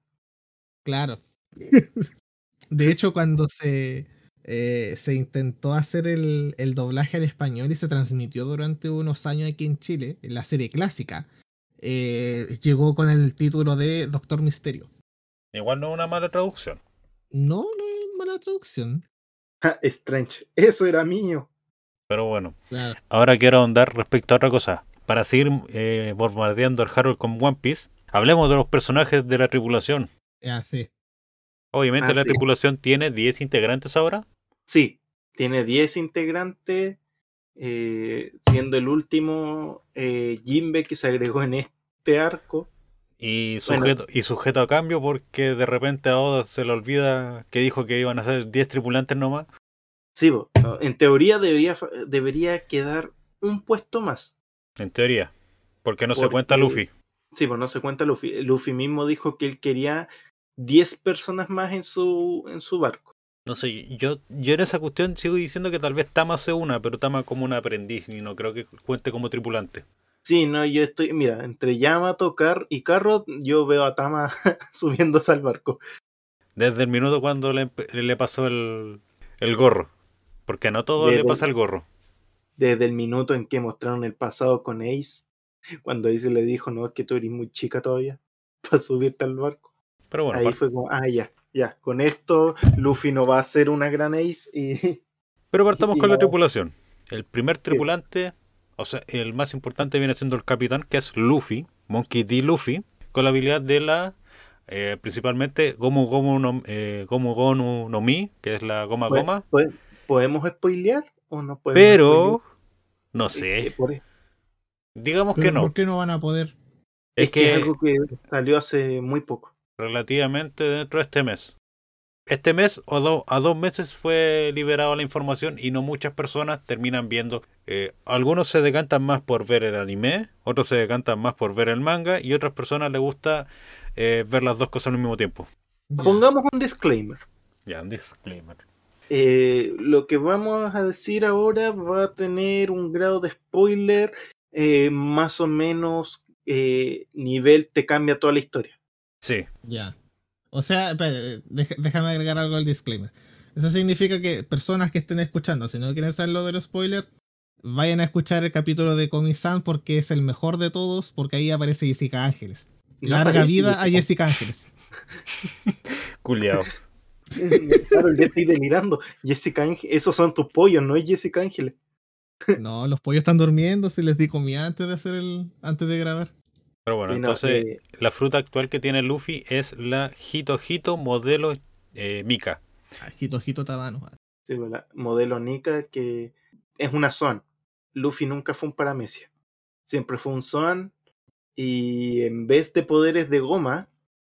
Claro. De hecho, cuando se, eh, se intentó hacer el, el doblaje al español y se transmitió durante unos años aquí en Chile, en la serie clásica, eh, llegó con el título de Doctor Misterio. Igual no es una mala traducción. No, no es mala traducción. Ja, Strange. Eso era mío. Pero bueno, Claro. ahora quiero ahondar respecto a otra cosa. Para seguir eh, bombardeando al Harold con One Piece, hablemos de los personajes de la tripulación. Sí. Obviamente Ah, la sí. tripulación tiene 10 integrantes ahora. Sí, tiene 10 integrantes, eh, siendo el último eh, Jimbe que se agregó en este arco. Y Bueno. sujeto, y sujeto a cambio porque de repente a Oda se le olvida que dijo que iban a ser 10 tripulantes nomás. Sí, en teoría debería, debería quedar un puesto más. En teoría. Porque no se cuenta Luffy. Sí, pues no se cuenta Luffy. Luffy mismo dijo que él quería 10 personas más en su, en su barco. No sé, yo, yo en esa cuestión sigo diciendo que tal vez Tama sea una, pero Tama como un aprendiz y no creo que cuente como tripulante. Sí, no, yo estoy, mira, entre Yamato, Car y Carrot, yo veo a Tama subiéndose al barco. Desde el minuto cuando le, pasó el, el gorro. Porque no todo le pasa el gorro. Desde el minuto en que mostraron el pasado con Ace, cuando Ace le dijo, no, es que tú eres muy chica todavía para subirte al barco. Pero bueno, Ahí fue como, ah, ya, ya, con esto Luffy no va a ser una gran Ace y pero partamos y con la tripulación. El primer tripulante, o sea, el más importante viene siendo el capitán, que es Luffy, Monkey D. Luffy, con la habilidad de la, eh, principalmente Gomu Gomu no, eh, Gomu Gonu no Mi, que es la goma goma. ¿podemos spoilear o no podemos? Pero, no spoilear? Eh, sé, por- digamos que no. ¿Por qué no van a poder? Es es que es que algo que salió hace muy poco. relativamente dentro de este mes. Este mes o do- a dos meses fue liberada la información y no muchas personas terminan viendo. eh, algunos se decantan más por ver el anime, otros se decantan más por ver el manga y otras personas les gusta eh, ver las dos cosas al mismo tiempo. Pongamos un disclaimer. Ya, un disclaimer. Eh, lo que vamos a decir ahora va a tener un grado de spoiler eh, más o menos eh, nivel te cambia toda la historia. Sí, Ya. O sea, deja- déjame agregar algo al disclaimer. Eso significa que personas que estén escuchando, si no quieren saber lo de los spoilers, vayan a escuchar el capítulo de Comic-San porque es el mejor de todos, porque ahí aparece Jessica Ángeles. No Larga vida a Jessica. Ángeles. culiao. Claro, yo estoy delirando. Jessica Ángel, esos son tus pollos, no es Jessica Ángeles. No, los pollos están durmiendo, si les di comida antes de hacer el. antes de grabar. Pero bueno, Sí, no, entonces eh, la fruta actual que tiene Luffy es la Hito Hito modelo eh, Mika. Jito, Jito Tadano. Sí, pues, la modelo Nika que es una Zoan. Luffy nunca fue un Paramecia. Siempre fue un Zoan. Y en vez de poderes de goma,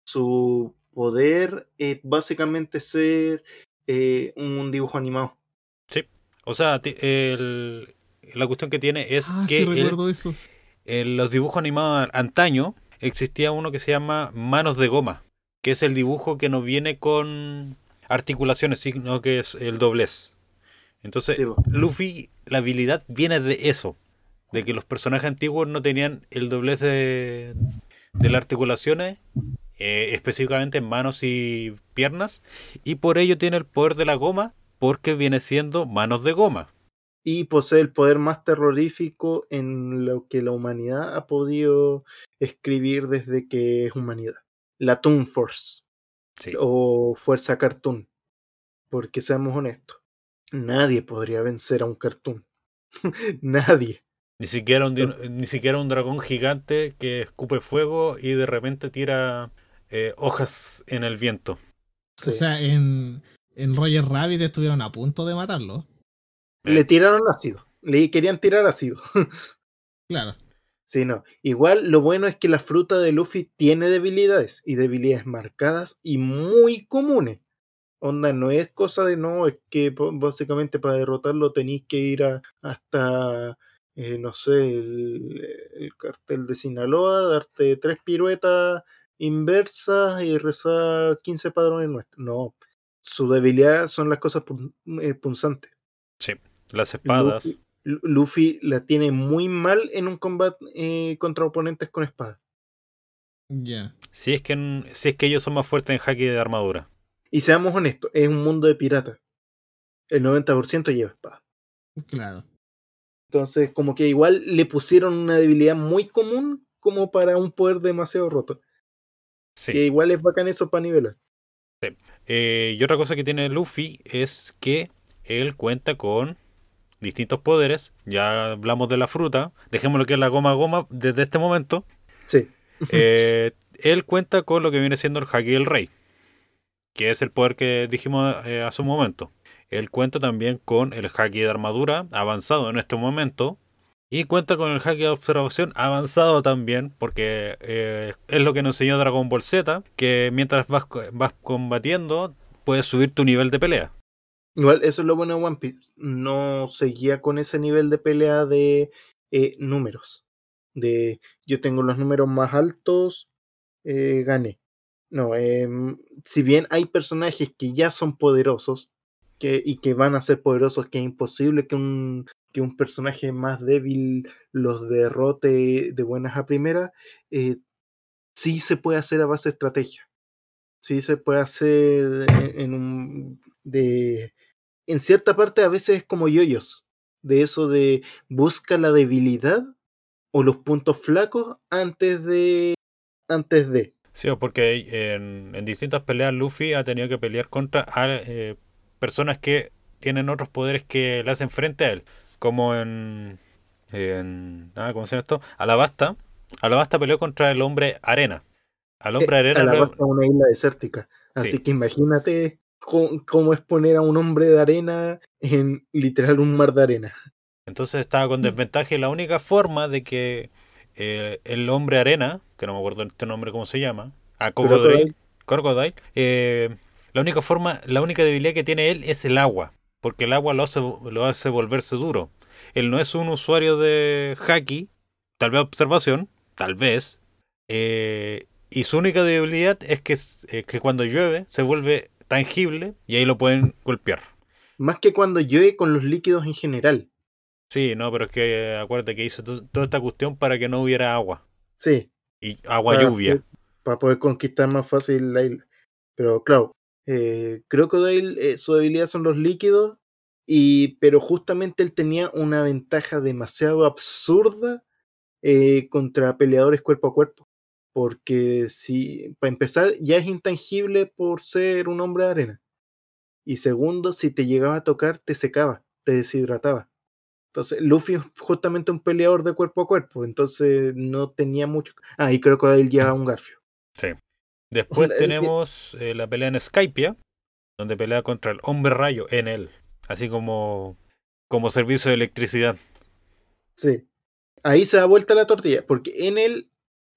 su poder es básicamente ser eh, un dibujo animado. O sea, el- la cuestión que tiene es Ah, que sí, él- recuerdo eso. En los dibujos animados antaño existía uno que se llama manos de goma, que es el dibujo que no viene con articulaciones, sino que es el doblez. Entonces, Sí. Luffy, la habilidad viene de eso, de que los personajes antiguos no tenían el doblez de, de las articulaciones, eh, específicamente en manos y piernas, y por ello tiene el poder de la goma, porque viene siendo manos de goma. Y posee el poder más terrorífico en lo que la humanidad ha podido escribir desde que es humanidad. La Toon Force Sí. o Fuerza Cartoon. Porque seamos honestos, nadie podría vencer a un cartoon. nadie. Ni siquiera, un, ni siquiera un dragón gigante que escupe fuego y de repente tira eh, hojas en el viento. Sí. O sea, en, en Roger Rabbit estuvieron a punto de matarlo. Le tiraron ácido. Le querían tirar ácido. Claro. Sí, no. Igual lo bueno es que la fruta de Luffy tiene debilidades y debilidades marcadas y muy comunes. Onda, no es cosa de no, es que básicamente para derrotarlo tenéis que ir a- hasta, eh, no sé, el, el cartel de Sinaloa, darte tres piruetas inversas y rezar 15 padrones nuestros. No, su debilidad son las cosas pun- eh, punzantes. Sí. Las espadas. Luffy, Lu- Luffy la tiene muy mal en un combate eh, contra oponentes con espada. Ya. Si es que si es que ellos son más fuertes en haki de armadura. Y seamos honestos, es un mundo de piratas. El 90% lleva espada. Claro. Entonces, como que igual le pusieron una debilidad muy común como para un poder demasiado roto. Sí. Que igual es bacán eso para nivelar. Eh, y otra cosa que tiene Luffy es que él cuenta con distintos poderes. Ya hablamos de la fruta. Dejémoslo que es la goma goma desde este momento. Sí. Eh, él cuenta con lo que viene siendo el Haki del Rey, que es el poder que dijimos eh, hace un momento. Él cuenta también con el Haki de armadura avanzado en este momento. Y cuenta con el Haki de observación avanzado también, porque eh, es lo que nos enseñó Dragon Ball Z, que mientras vas, vas combatiendo, puedes subir tu nivel de pelea. Igual, eso es lo bueno de One Piece. No seguía con ese nivel de pelea de eh, números. De yo tengo los números más altos, eh, gané. No, em, si bien hay personajes que ya son poderosos que, y que van a ser poderosos, que es imposible que un, que un personaje más débil los derrote de buenas a primeras, eh, sí se puede hacer a base de estrategia. Sí se puede hacer en, en un. de. En cierta parte a veces es como yoyos. De eso de busca la debilidad o los puntos flacos antes de. antes de. Sí, porque en, en distintas peleas Luffy ha tenido que pelear contra a, eh, personas que tienen otros poderes que le hacen frente a él. Como en. en ah, ¿Cómo se llama esto? Alabasta. Alabasta peleó contra el hombre arena. Al hombre Eh, arena Alabasta es una isla desértica. Así Sí. que imagínate cómo, cómo es poner a un hombre de arena en literal un mar de arena. Entonces estaba con desventaja y la única forma de que eh, el hombre arena, que no me acuerdo este nombre cómo se llama, a Crocodile, Crocodile, eh, la única forma, la única debilidad que tiene él es el agua, porque el agua lo hace, lo hace volverse duro. Él no es un usuario de haki, tal vez observación, tal vez, eh, y su única debilidad es que, es- que cuando llueve se vuelve tangible y ahí lo pueden golpear. Más que cuando llueve con los líquidos en general. Sí, no, pero es que eh, acuérdate que hizo to- toda esta cuestión para que no hubiera agua. Sí. Y agua para lluvia. Para poder conquistar más fácil la isla. Pero claro, eh, Crocodile, eh, su debilidad son los líquidos. Y, pero justamente él tenía una ventaja demasiado absurda eh, contra peleadores cuerpo a cuerpo. Porque si, para empezar, ya es intangible por ser un hombre de arena. Y segundo, si te llegaba a tocar, te secaba, te deshidrataba. Entonces, Luffy es justamente un peleador de cuerpo a cuerpo, entonces no tenía mucho. Ah, y Crocodile lleva un garfio. Sí. Después el- tenemos eh, la pelea en Skypia, donde pelea contra el hombre rayo en él, así como, como servicio de electricidad. Sí. Ahí se da vuelta la tortilla, porque en él,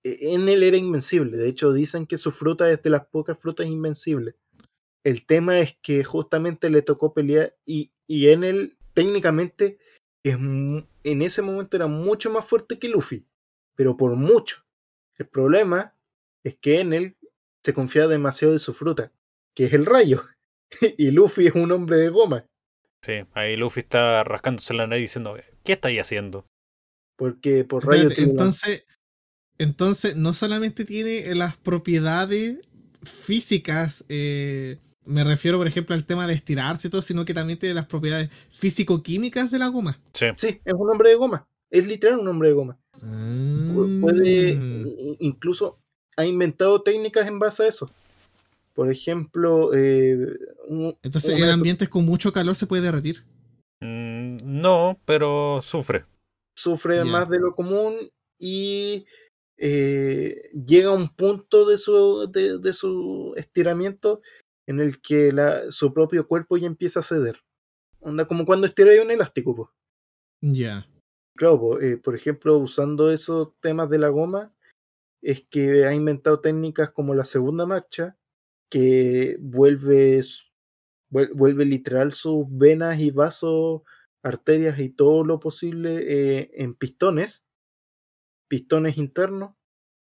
en él era invencible. De hecho, dicen que su fruta es de las pocas frutas invencibles. El tema es que justamente le tocó pelear y, y en él, técnicamente, es, en ese momento era mucho más fuerte que Luffy, pero por mucho. El problema es que en él se confía demasiado de su fruta, que es el rayo. y Luffy es un hombre de goma. Sí, ahí Luffy está rascándose la nariz diciendo, ¿qué estáis haciendo? Porque por rayo entonces, entonces, no solamente tiene las propiedades físicas, eh, me refiero, por ejemplo, al tema de estirarse y todo, sino que también tiene las propiedades físico-químicas de la goma. Sí, Sí, es un hombre de goma. Es literal un hombre de goma. Pu- Puede, i- incluso ha inventado técnicas en base a eso. Por ejemplo, eh, un- Entonces, una en ambientes con mucho calor se puede derretir. Mm, no, pero sufre. sufre más de lo común y eh, llega a un punto de su, de, de su estiramiento en el que la, su propio cuerpo ya empieza a ceder. Onda como cuando un elástico. Ya. Claro, po, eh, por ejemplo, usando esos temas de la goma, es que ha inventado técnicas como la segunda marcha, que vuelve, vuelve literal sus venas y vasos, arterias y todo lo posible eh, en pistones, pistones internos,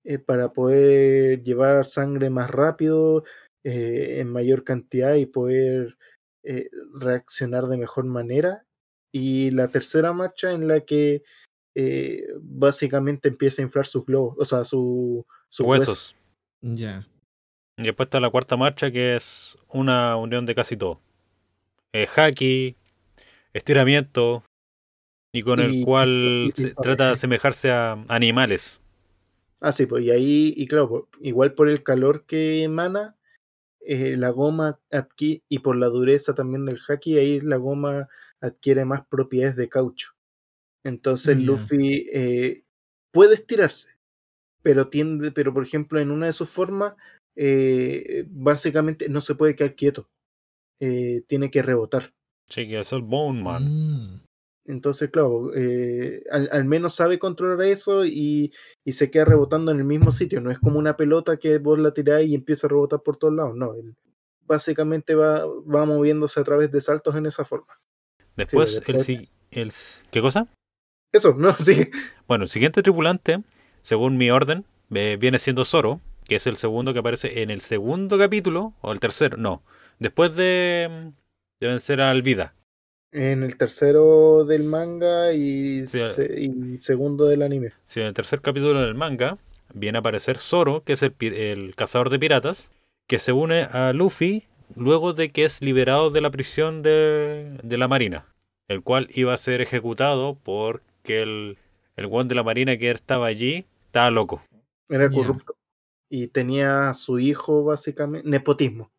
eh, para poder llevar sangre más rápido, eh, en mayor cantidad y poder eh, reaccionar de mejor manera. Y la tercera marcha en la que eh, básicamente empieza a inflar sus globos, o sea, su, sus Huesos. huesos. Ya. Y después está la cuarta marcha, que es una unión de casi todo. Eh, haki, estiramiento, y con el cual y- se y- trata de asemejarse a animales. Ah, sí, pues y ahí, y claro, pues, igual por el calor que emana, eh, la goma adquiere, y por la dureza también del haki, ahí la goma adquiere más propiedades de caucho. Entonces. Luffy eh, puede estirarse, pero tiende, pero por ejemplo, en una de sus formas, eh, básicamente no se puede quedar quieto. eh, tiene que rebotar. Sí, que es el Bone Man. Mm. Entonces, claro, eh, al, al menos sabe controlar eso y, y se queda rebotando en el mismo sitio. No es como una pelota que vos la tirás y empieza a rebotar por todos lados. No, él básicamente va, va moviéndose a través de saltos en esa forma. Después, después- el, ¿Qué cosa? Eso, ¿no? Sí. Bueno, el siguiente tripulante, según mi orden, eh, viene siendo Zoro, que es el segundo que aparece en el segundo capítulo, o el tercero, no. Después de, de vencer a Alvida. En el tercero del manga y, Sí. se- y segundo del anime. Sí, en el tercer capítulo del manga viene a aparecer Zoro, que es el, pi- el cazador de piratas, que se une a Luffy luego de que es liberado de la prisión de, de la marina, el cual iba a ser ejecutado porque el, el guan de la marina que estaba allí estaba loco. Era corrupto. Y tenía a su hijo, básicamente, nepotismo.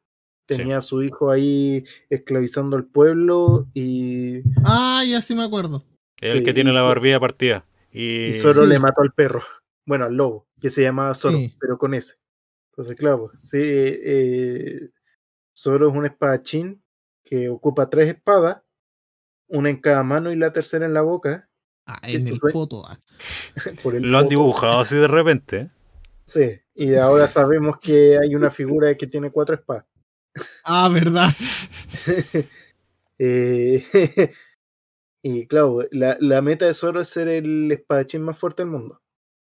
Sí. Tenía a su hijo ahí esclavizando al pueblo y, Ah, ya sí me acuerdo. Es el Sí, que tiene y la barbilla partida. Y, y Zoro Sí. le mató al perro. Bueno, al lobo, que se llamaba Zoro, Sí. pero con ese. Entonces, claro, sí, eh, Zoro es un espadachín que ocupa tres espadas, una en cada mano y la tercera en la boca. Ah, en el poto. ah. Por el lo han poto. dibujado así de repente. Sí, y ahora sabemos que hay una figura que tiene cuatro espadas. Ah, verdad. Eh, y claro, la, la meta de Zoro es ser el espadachín más fuerte del mundo.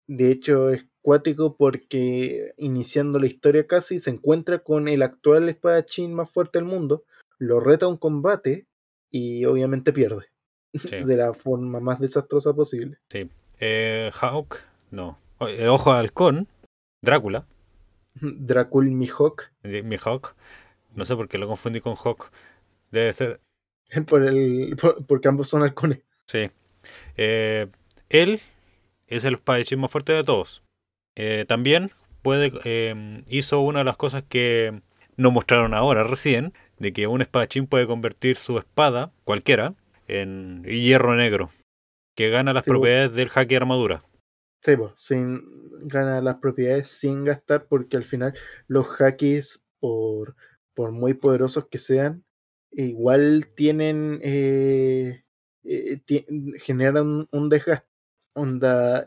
De hecho, es cuático porque iniciando la historia casi se encuentra con el actual espadachín más fuerte del mundo, lo reta a un combate y obviamente pierde. Sí. De la forma más desastrosa posible. Eh, Hawk, no. O- El ojo de halcón, Drácula, Dracul Mihawk, eh, mi Hawk. No sé por qué lo confundí con Hawk. Debe ser, por el, por- porque ambos son halcones. sí. Eh, él es el espadachín más fuerte de todos. Eh, también puede, eh, hizo una de las cosas que nos mostraron ahora recién, de que un espadachín puede convertir su espada, cualquiera, en hierro negro, que gana las Sí, bo. propiedades del haki armadura. Sí, pues, sin ganar las propiedades sin gastar, porque al final los hackers, por, por muy poderosos que sean, igual tienen, eh, eh, generan un desgaste. Onda,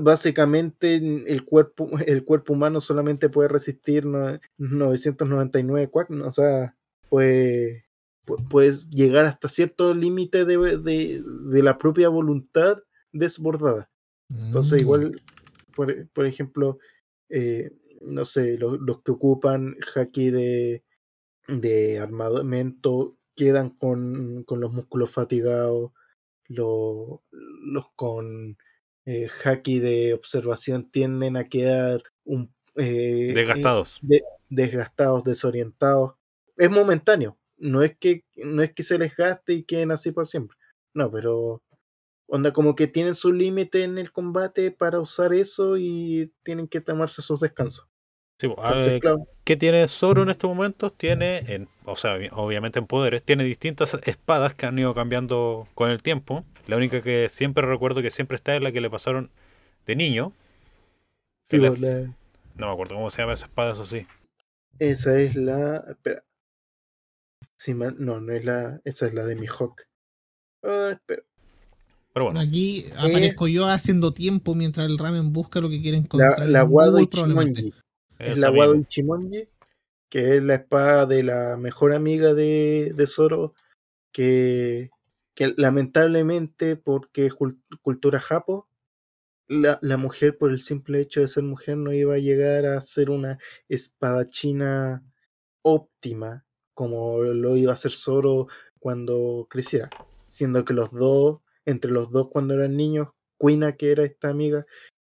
básicamente el cuerpo, el cuerpo humano solamente puede resistir no- 999 quack, o sea, puede, pu- puedes llegar hasta cierto límite de, de- de la propia voluntad desbordada. Entonces, Mm. igual, por, por ejemplo, eh, no sé, lo- los que ocupan haki de, de armamento quedan con, con los músculos fatigados, lo- los con eh, haki de observación tienden a quedar un, eh, eh, Desgastados. de- desgastados, desorientados. Es momentáneo, no es que no es que se les gaste y queden así por siempre. No, pero onda como que tienen su límite en el combate para usar eso y tienen que tomarse sus descansos. Sí, po, Entonces, ah, claro, ¿Qué tiene Zoro en estos momentos? Tiene, en, o sea, obvi- obviamente en poderes, tiene distintas espadas que han ido cambiando con el tiempo. La única que siempre recuerdo que siempre está es la que le pasaron de niño. sí, la- pues, la- No me acuerdo cómo se llama esa espada, eso sí. esa es la. Espera. Sí, no, no es la. Esa es la de Mihawk. Ah, espera. Pero bueno, Aquí aparezco yo haciendo tiempo mientras el ramen busca lo que quiere encontrar. la Wado. Ichimonji. Es la Wado. Ichimonji, que es la espada de la mejor amiga de, de Zoro, que, que lamentablemente, porque es cul- cultura japo, la, la mujer, por el simple hecho de ser mujer, no iba a llegar a ser una espadachina óptima, como lo iba a hacer Zoro cuando creciera. Siendo que los dos, entre los dos cuando eran niños, Kuina, que era esta amiga,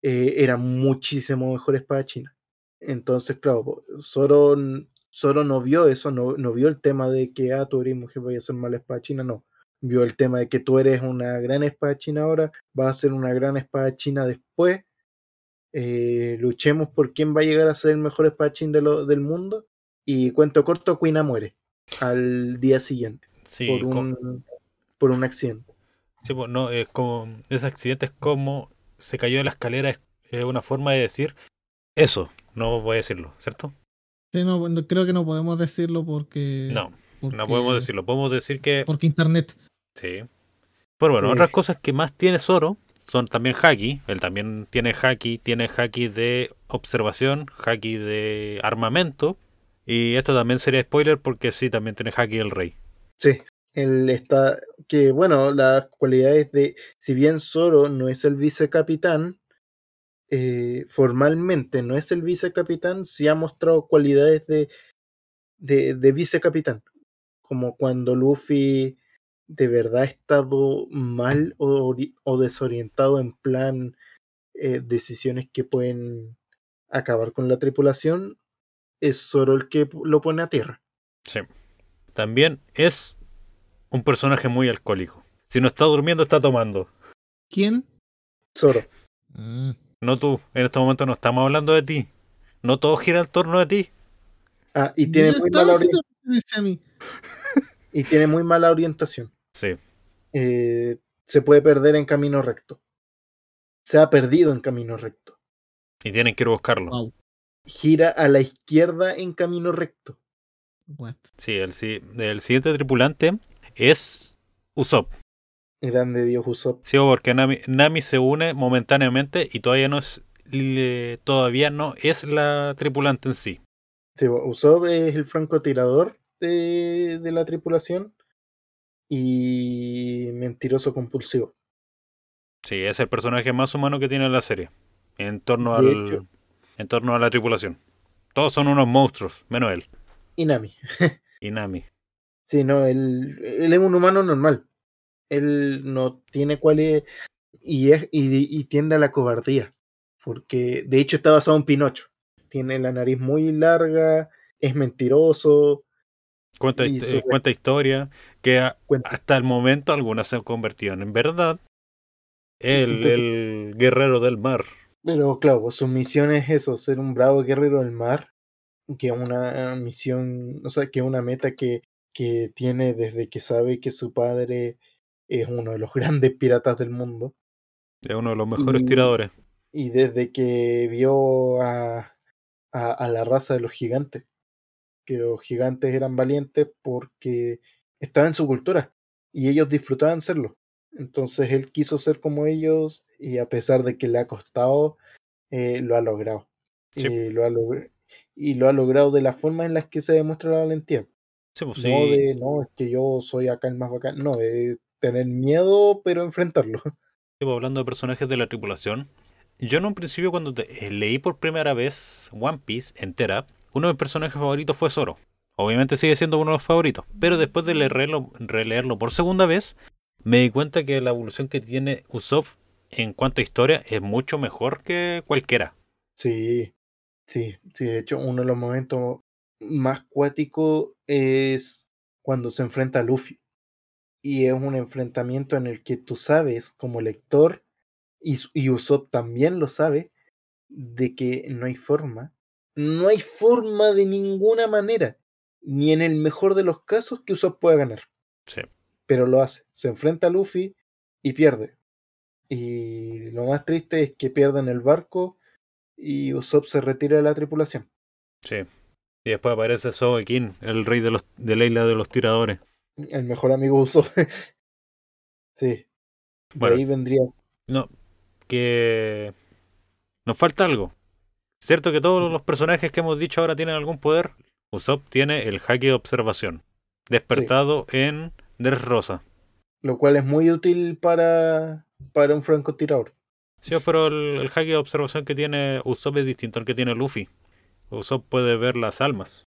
eh, era muchísimo mejor espadachina. Entonces, claro, Zoro, Zoro no vio eso, no, no vio el tema de que, ah, tú eres mujer, voy a ser mala espadachina, no. Vio el tema de que tú eres una gran espadachina ahora, vas a ser una gran espadachina después. eh, luchemos por quién va a llegar a ser el mejor espadachín de lo- del mundo. Y cuento corto, Kuina muere al día siguiente Sí, por, un, por un accidente. Sí, pues, no, es como, ese accidente es como se cayó de la escalera, es, es una forma de decir eso, no voy a decirlo, ¿cierto? Sí, no, no, creo que no podemos decirlo porque. No, porque- no podemos decirlo, podemos decir que Porque internet. Sí. Pero bueno, Sí. otras cosas que más tiene Zoro son también haki. Él también tiene haki, tiene haki de observación, haki de armamento. Y esto también sería spoiler porque sí, también tiene haki el rey. Sí, él está. Que bueno, las cualidades de. Si bien Zoro no es el vicecapitán, eh, formalmente no es el vicecapitán, sí ha mostrado cualidades de, de, de vicecapitán. Como cuando Luffy de verdad ha estado mal o desorientado en plan eh, decisiones que pueden acabar con la tripulación, es Zoro el que lo pone a tierra. Sí. También es un personaje muy alcohólico. Si no está durmiendo, está tomando. ¿Quién? Zoro. Ah, No tú. En este momento no estamos hablando de ti. No todo gira en torno de ti. Ah, y tiene muy mala haciendo orien- referencia a mí. y tiene muy mala orientación. Sí. Eh, se puede perder en camino recto. Se ha perdido en camino recto. Y tienen que ir a buscarlo. Wow. Gira a la izquierda en camino recto. What? Sí, el, si- el siguiente tripulante es Usopp. Grande Dios Usopp. Sí, porque Nami, Nami se une momentáneamente y todavía no es le- todavía no es la tripulante en sí. Sí, Usopp es el francotirador de, de la tripulación y mentiroso compulsivo. Sí, es el personaje más humano que tiene la serie. En torno De al hecho. en torno a la tripulación. Todos son unos monstruos, menos él. Y Nami. Sí, no, él, él es un humano normal. Él no tiene cualidades y, es, y, y tiende a la cobardía. Porque de hecho está basado en Pinocho. Tiene la nariz muy larga, es mentiroso. Cuenta, su- eh, cuenta historia que a- Cuenta. hasta el momento algunas se han convertido en verdad. El, el guerrero del mar. Pero claro, su misión es eso, ser un bravo guerrero del mar. que es una misión, o sea, que es una meta que, que tiene desde que sabe que su padre es uno de los grandes piratas del mundo. Es uno de los mejores Y- tiradores. Y desde que vio a, a, a la raza de los gigantes, que los gigantes eran valientes porque estaba en su cultura y ellos disfrutaban serlo. Entonces él quiso ser como ellos y a pesar de que le ha costado, eh, lo ha logrado. Sí. Y, lo ha log- y lo ha logrado de la forma en la que se demuestra la valentía. Sí, pues No de, no, es que yo soy acá el más bacán. No, es tener miedo, pero enfrentarlo. Sí, pues, hablando de personajes de la tripulación, yo en un principio cuando te- eh, leí por primera vez One Piece entera, uno de mis personajes favoritos fue Zoro. Obviamente sigue siendo uno de los favoritos, pero después de leerlo, releerlo por segunda vez, me di cuenta que la evolución que tiene Usopp en cuanto a historia es mucho mejor que cualquiera. Sí, sí, sí. De hecho, uno de los momentos más cuáticos es cuando se enfrenta a Luffy. Y es un enfrentamiento en el que tú sabes, como lector, y, y Usopp también lo sabe, de que no hay forma, no hay forma de ninguna manera, ni en el mejor de los casos, que Usopp pueda ganar. Sí. Pero lo hace. Se enfrenta a Luffy y pierde. Y lo más triste es que pierden el barco y Usopp se retira de la tripulación. Sí. Y después aparece Sogekin, el rey de, los, de la isla de los tiradores. El mejor amigo de Usopp. sí. De Bueno, ahí vendría. No, que nos falta algo. Cierto que todos los personajes que hemos dicho ahora tienen algún poder. Usopp tiene el haki de observación, despertado en Dressrosa. Lo cual es muy útil para, para un francotirador. Sí, pero el, el de observación que tiene Usopp es distinto al que tiene Luffy. Usopp puede ver las almas.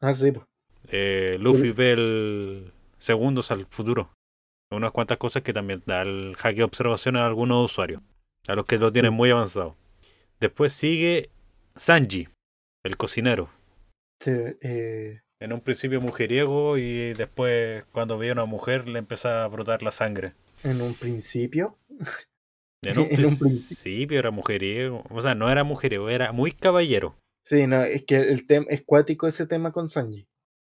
Ah, sí. po. Eh, Luffy ve el segundos al futuro. Unas cuantas cosas que también da el haki de observación a algunos usuarios, a los que lo tienen Sí. muy avanzado. Después sigue Sanji, el cocinero. Sí, eh, En un principio mujeriego y después cuando veía a una mujer le empezaba a brotar la sangre. en un principio. En un, En un principio era mujeriego, o sea, no era mujeriego, era muy caballero. Sí, no, es que el tema es cuático ese tema con Sanji.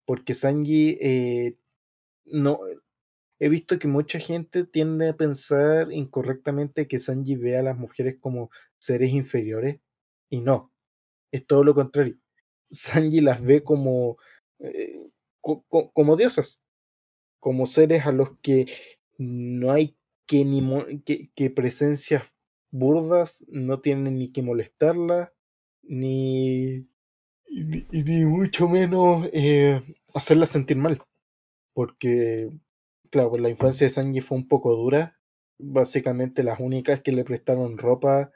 Porque Sanji eh, no. He visto que mucha gente tiende a pensar incorrectamente que Sanji ve a las mujeres como seres inferiores. Y no. Es todo lo contrario. Sanji las ve como. eh, co- co- como diosas. Como seres a los que no hay que ni que, que presencias burdas no tienen ni que molestarla ni, ni, ni mucho menos eh, hacerla sentir mal. Porque, claro, la infancia de Sanji fue un poco dura. Básicamente las únicas que le prestaron ropa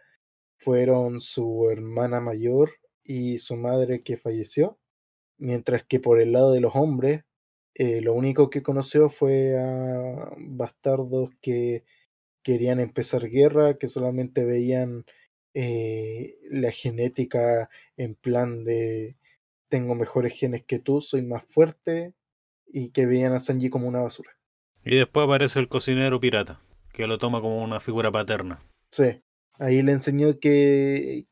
fueron su hermana mayor y su madre que falleció. Mientras que por el lado de los hombres, eh, lo único que conoció fue a bastardos que querían empezar guerra, que solamente veían eh, la genética en plan de tengo mejores genes que tú, soy más fuerte, y que veían a Sanji como una basura. Y después aparece el cocinero pirata, que lo toma como una figura paterna. Sí, ahí le enseñó que,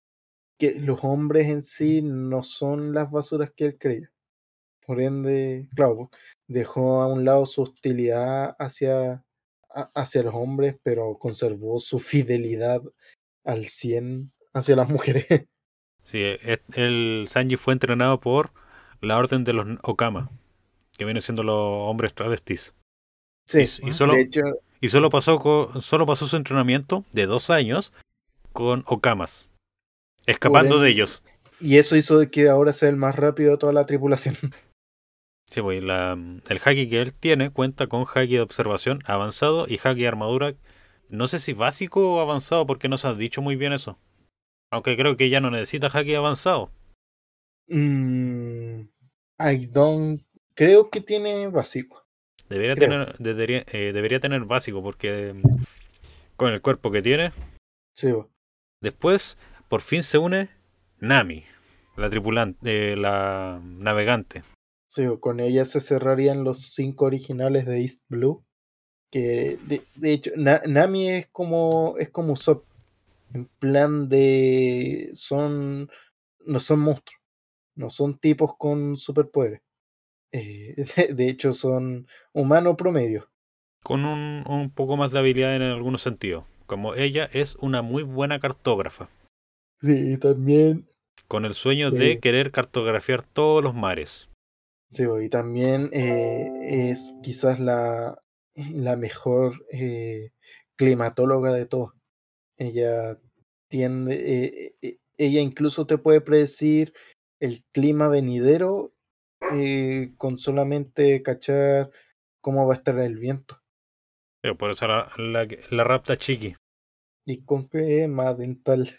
que los hombres en sí no son las basuras que él creía. Por ende, claro, dejó a un lado su hostilidad hacia, a- hacia los hombres, pero conservó su fidelidad al 100 hacia las mujeres. Sí, es- el Sanji fue entrenado por la orden de los Okama, que vienen siendo los hombres travestis. Sí, Y- y solo- de hecho, Y solo pasó, solo pasó su entrenamiento de dos años con Okamas, escapando de ellos. y eso hizo que ahora sea el más rápido de toda la tripulación. Sí, pues, la, el haki que él tiene cuenta con haki de observación avanzado y haki de armadura, no sé si básico o avanzado, porque no se ha dicho muy bien eso. Aunque creo que ya no necesita haki avanzado. Mm, I don't. Creo que tiene básico. Debería Creo. tener, debería, eh, debería tener básico, porque mm, con el cuerpo que tiene. Sí. Después, por fin se une Nami, la tripulante, eh, la navegante. Sí, con ella se cerrarían los cinco originales de East Blue. Que de, de hecho, Na- Nami es como es como Usopp. En plan de son no son monstruos. no son tipos con superpoderes. Eh, de, de hecho, son humanos promedio. Con un, un poco más de habilidad en algunos sentidos. Como ella es una muy buena cartógrafa. Sí, también Con el sueño Sí. de querer cartografiar todos los mares. Sí, y también eh, es quizás la, la mejor eh, climatóloga de todos. Ella tiende, eh, eh, ella incluso te puede predecir el clima venidero con solamente cachar cómo va a estar el viento Pero por eso la, la, la rapta chiqui. y con crema dental.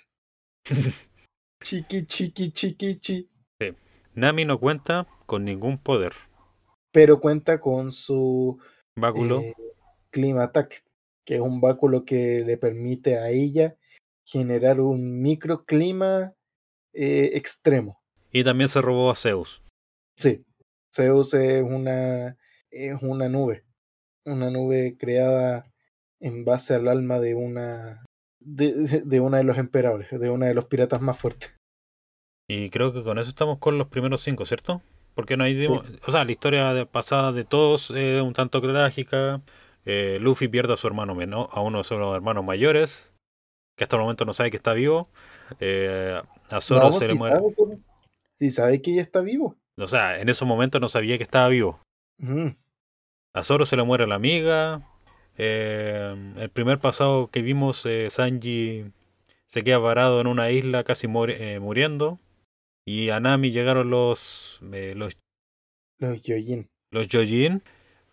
chiqui, chiqui, chiqui, chi. Nami no cuenta con ningún poder. Pero cuenta con su Báculo. eh, Climatac, que es un báculo que le permite a ella generar un microclima eh, extremo. Y también se robó a Zeus. Sí, Zeus es una, es una nube, una nube creada en base al alma de una de, de- de una de los emperadores, de una de los piratas más fuertes. Y creo que con eso estamos con los primeros cinco, ¿cierto? Porque no hay... Sí. O sea, la historia de- pasada de todos es un tanto trágica. Eh, Luffy pierde a su hermano menor, a uno de sus hermanos mayores, que hasta el momento no sabe que está vivo. Eh, a Zoro No, se le si muere. sabe, si sabe que ella está vivo. O sea, en esos momentos no sabía que estaba vivo. A Zoro se le muere la amiga. Eh, el primer pasado que vimos, Sanji se queda varado en una isla casi muri- muriendo. Y a Nami llegaron los, eh, los, Los Yojin. los Yojin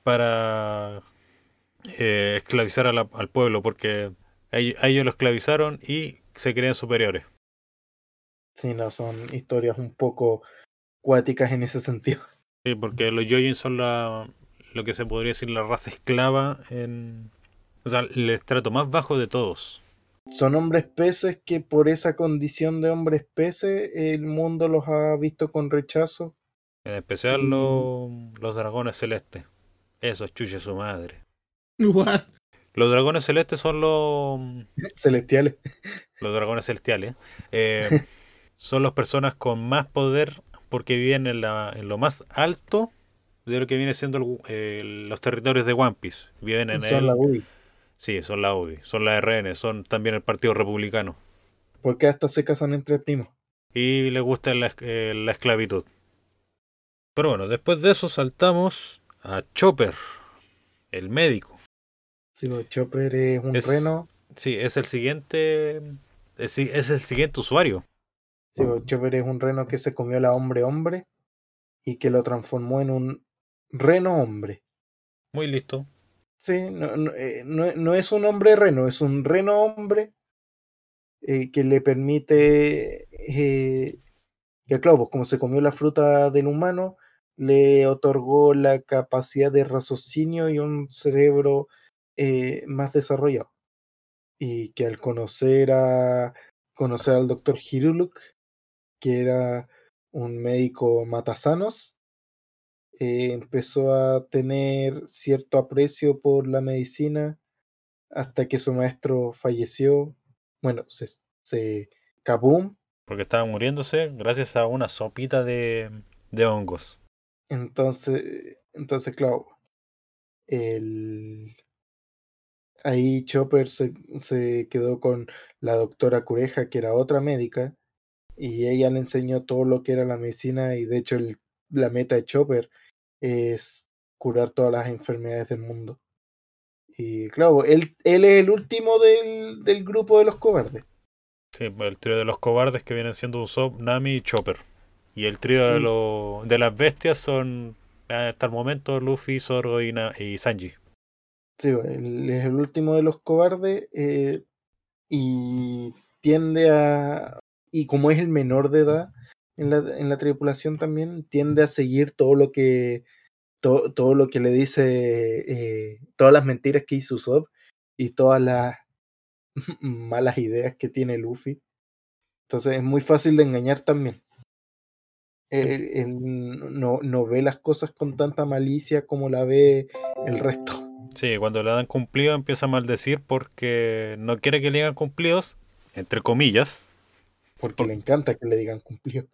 para eh, esclavizar a la- al pueblo porque a ellos, a ellos lo esclavizaron y se creen superiores. Sí, no, son historias un poco cuáticas en ese sentido. Sí, porque los Yojin son la, lo que se podría decir la raza esclava en... O sea, el estrato más bajo de todos. Son hombres peces que por esa condición de hombres peces el mundo los ha visto con rechazo. En especial Y- los, los dragones celestes. Esos chuche su madre. What? Los dragones celestes son los, Celestiales. los dragones celestiales. eh, son las personas con más poder porque viven en, la, en lo más alto de lo que viene siendo el- eh, los territorios de One Piece. Viven en Son el... Sí, son la UDI, son la RN, son también el Partido Republicano. Porque hasta se casan entre primos. Y les gusta la, eh, la esclavitud. Pero bueno, después de eso saltamos a Chopper, el médico. Sí, pues, Chopper es un Es- reno. Sí, es el siguiente. Es, es el siguiente usuario. Sí, pues, Chopper es un reno que se comió la hombre hombre y que lo transformó en un reno hombre. Muy listo. Sí, no, no, eh, no- no es un hombre reno, es un reno hombre eh, que le permite eh, que, claro, pues como se comió la fruta del humano, le otorgó la capacidad de raciocinio y un cerebro eh, más desarrollado. Y que al conocer a conocer al doctor Hiruluk, que era un médico matasanos, eh, empezó a tener cierto aprecio por la medicina hasta que su maestro falleció. Bueno, se, se kaboom. Porque estaba muriéndose gracias a una sopita de, de hongos. Entonces, entonces, claro, el... ahí Chopper se, se quedó con la doctora Cureja, que era otra médica, y ella le enseñó todo lo que era la medicina, y de hecho el- la meta de Chopper es curar todas las enfermedades del mundo. Y claro, él, él es el último del, del grupo de los cobardes. Sí, pues el trío de los cobardes que vienen siendo Usopp, Nami y Chopper. Y el trío de, Mm. lo- de las bestias son hasta el momento Luffy, Zoro y, Na- y Sanji. Sí, él es el último de los cobardes eh, y tiende a, y como es el menor de edad en la, en la tripulación también, tiende a seguir todo lo que, to- todo lo que le dice, eh, todas las mentiras que hizo Usopp y todas las malas ideas que tiene Luffy. Entonces es muy fácil de engañar también. Él, él no, no ve las cosas con tanta malicia como la ve el resto. Sí, cuando le dan cumplido empieza a maldecir porque no quiere que le digan cumplidos, entre comillas. Porque Por- le encanta que le digan cumplido.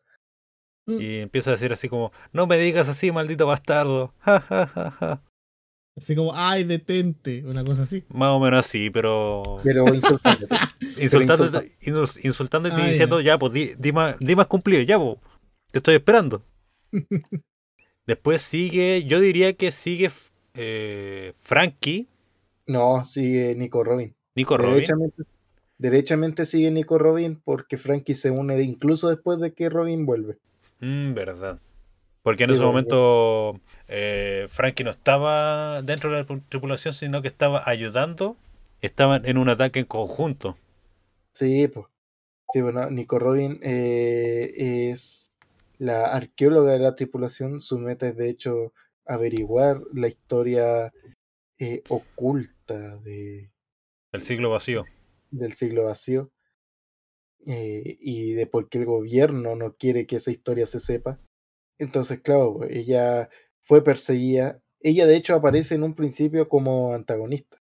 Y empieza a decir así como, no me digas así, maldito bastardo. Ja, ja, ja, ja. Así como, ay, detente, una cosa así. Más o menos así, pero... Pero insultándote. Insultando, insultando, insultando y Ah, diciendo, ya, pues di, di más, di más cumplido, ya, pues. Te estoy esperando. Después sigue, yo diría que sigue eh, Frankie, No, sigue Nico Robin. Nico Robin. Derechamente, derechamente sigue Nico Robin porque Frankie se une incluso después de que Robin vuelve. Mm, verdad. Porque en Sí, ese momento eh, Frankie no estaba dentro de la pu- tripulación, sino que estaba ayudando. Estaban en un ataque en conjunto. Sí, pues. Sí, bueno, Nico Robin eh, es la arqueóloga de la tripulación. Su meta es, de hecho, averiguar la historia eh, oculta de, El siglo vacío. del siglo vacío eh, y de por qué el gobierno no quiere que esa historia se sepa. Entonces, claro, pues, ella fue perseguida. Ella, de hecho, aparece en un principio como antagonista.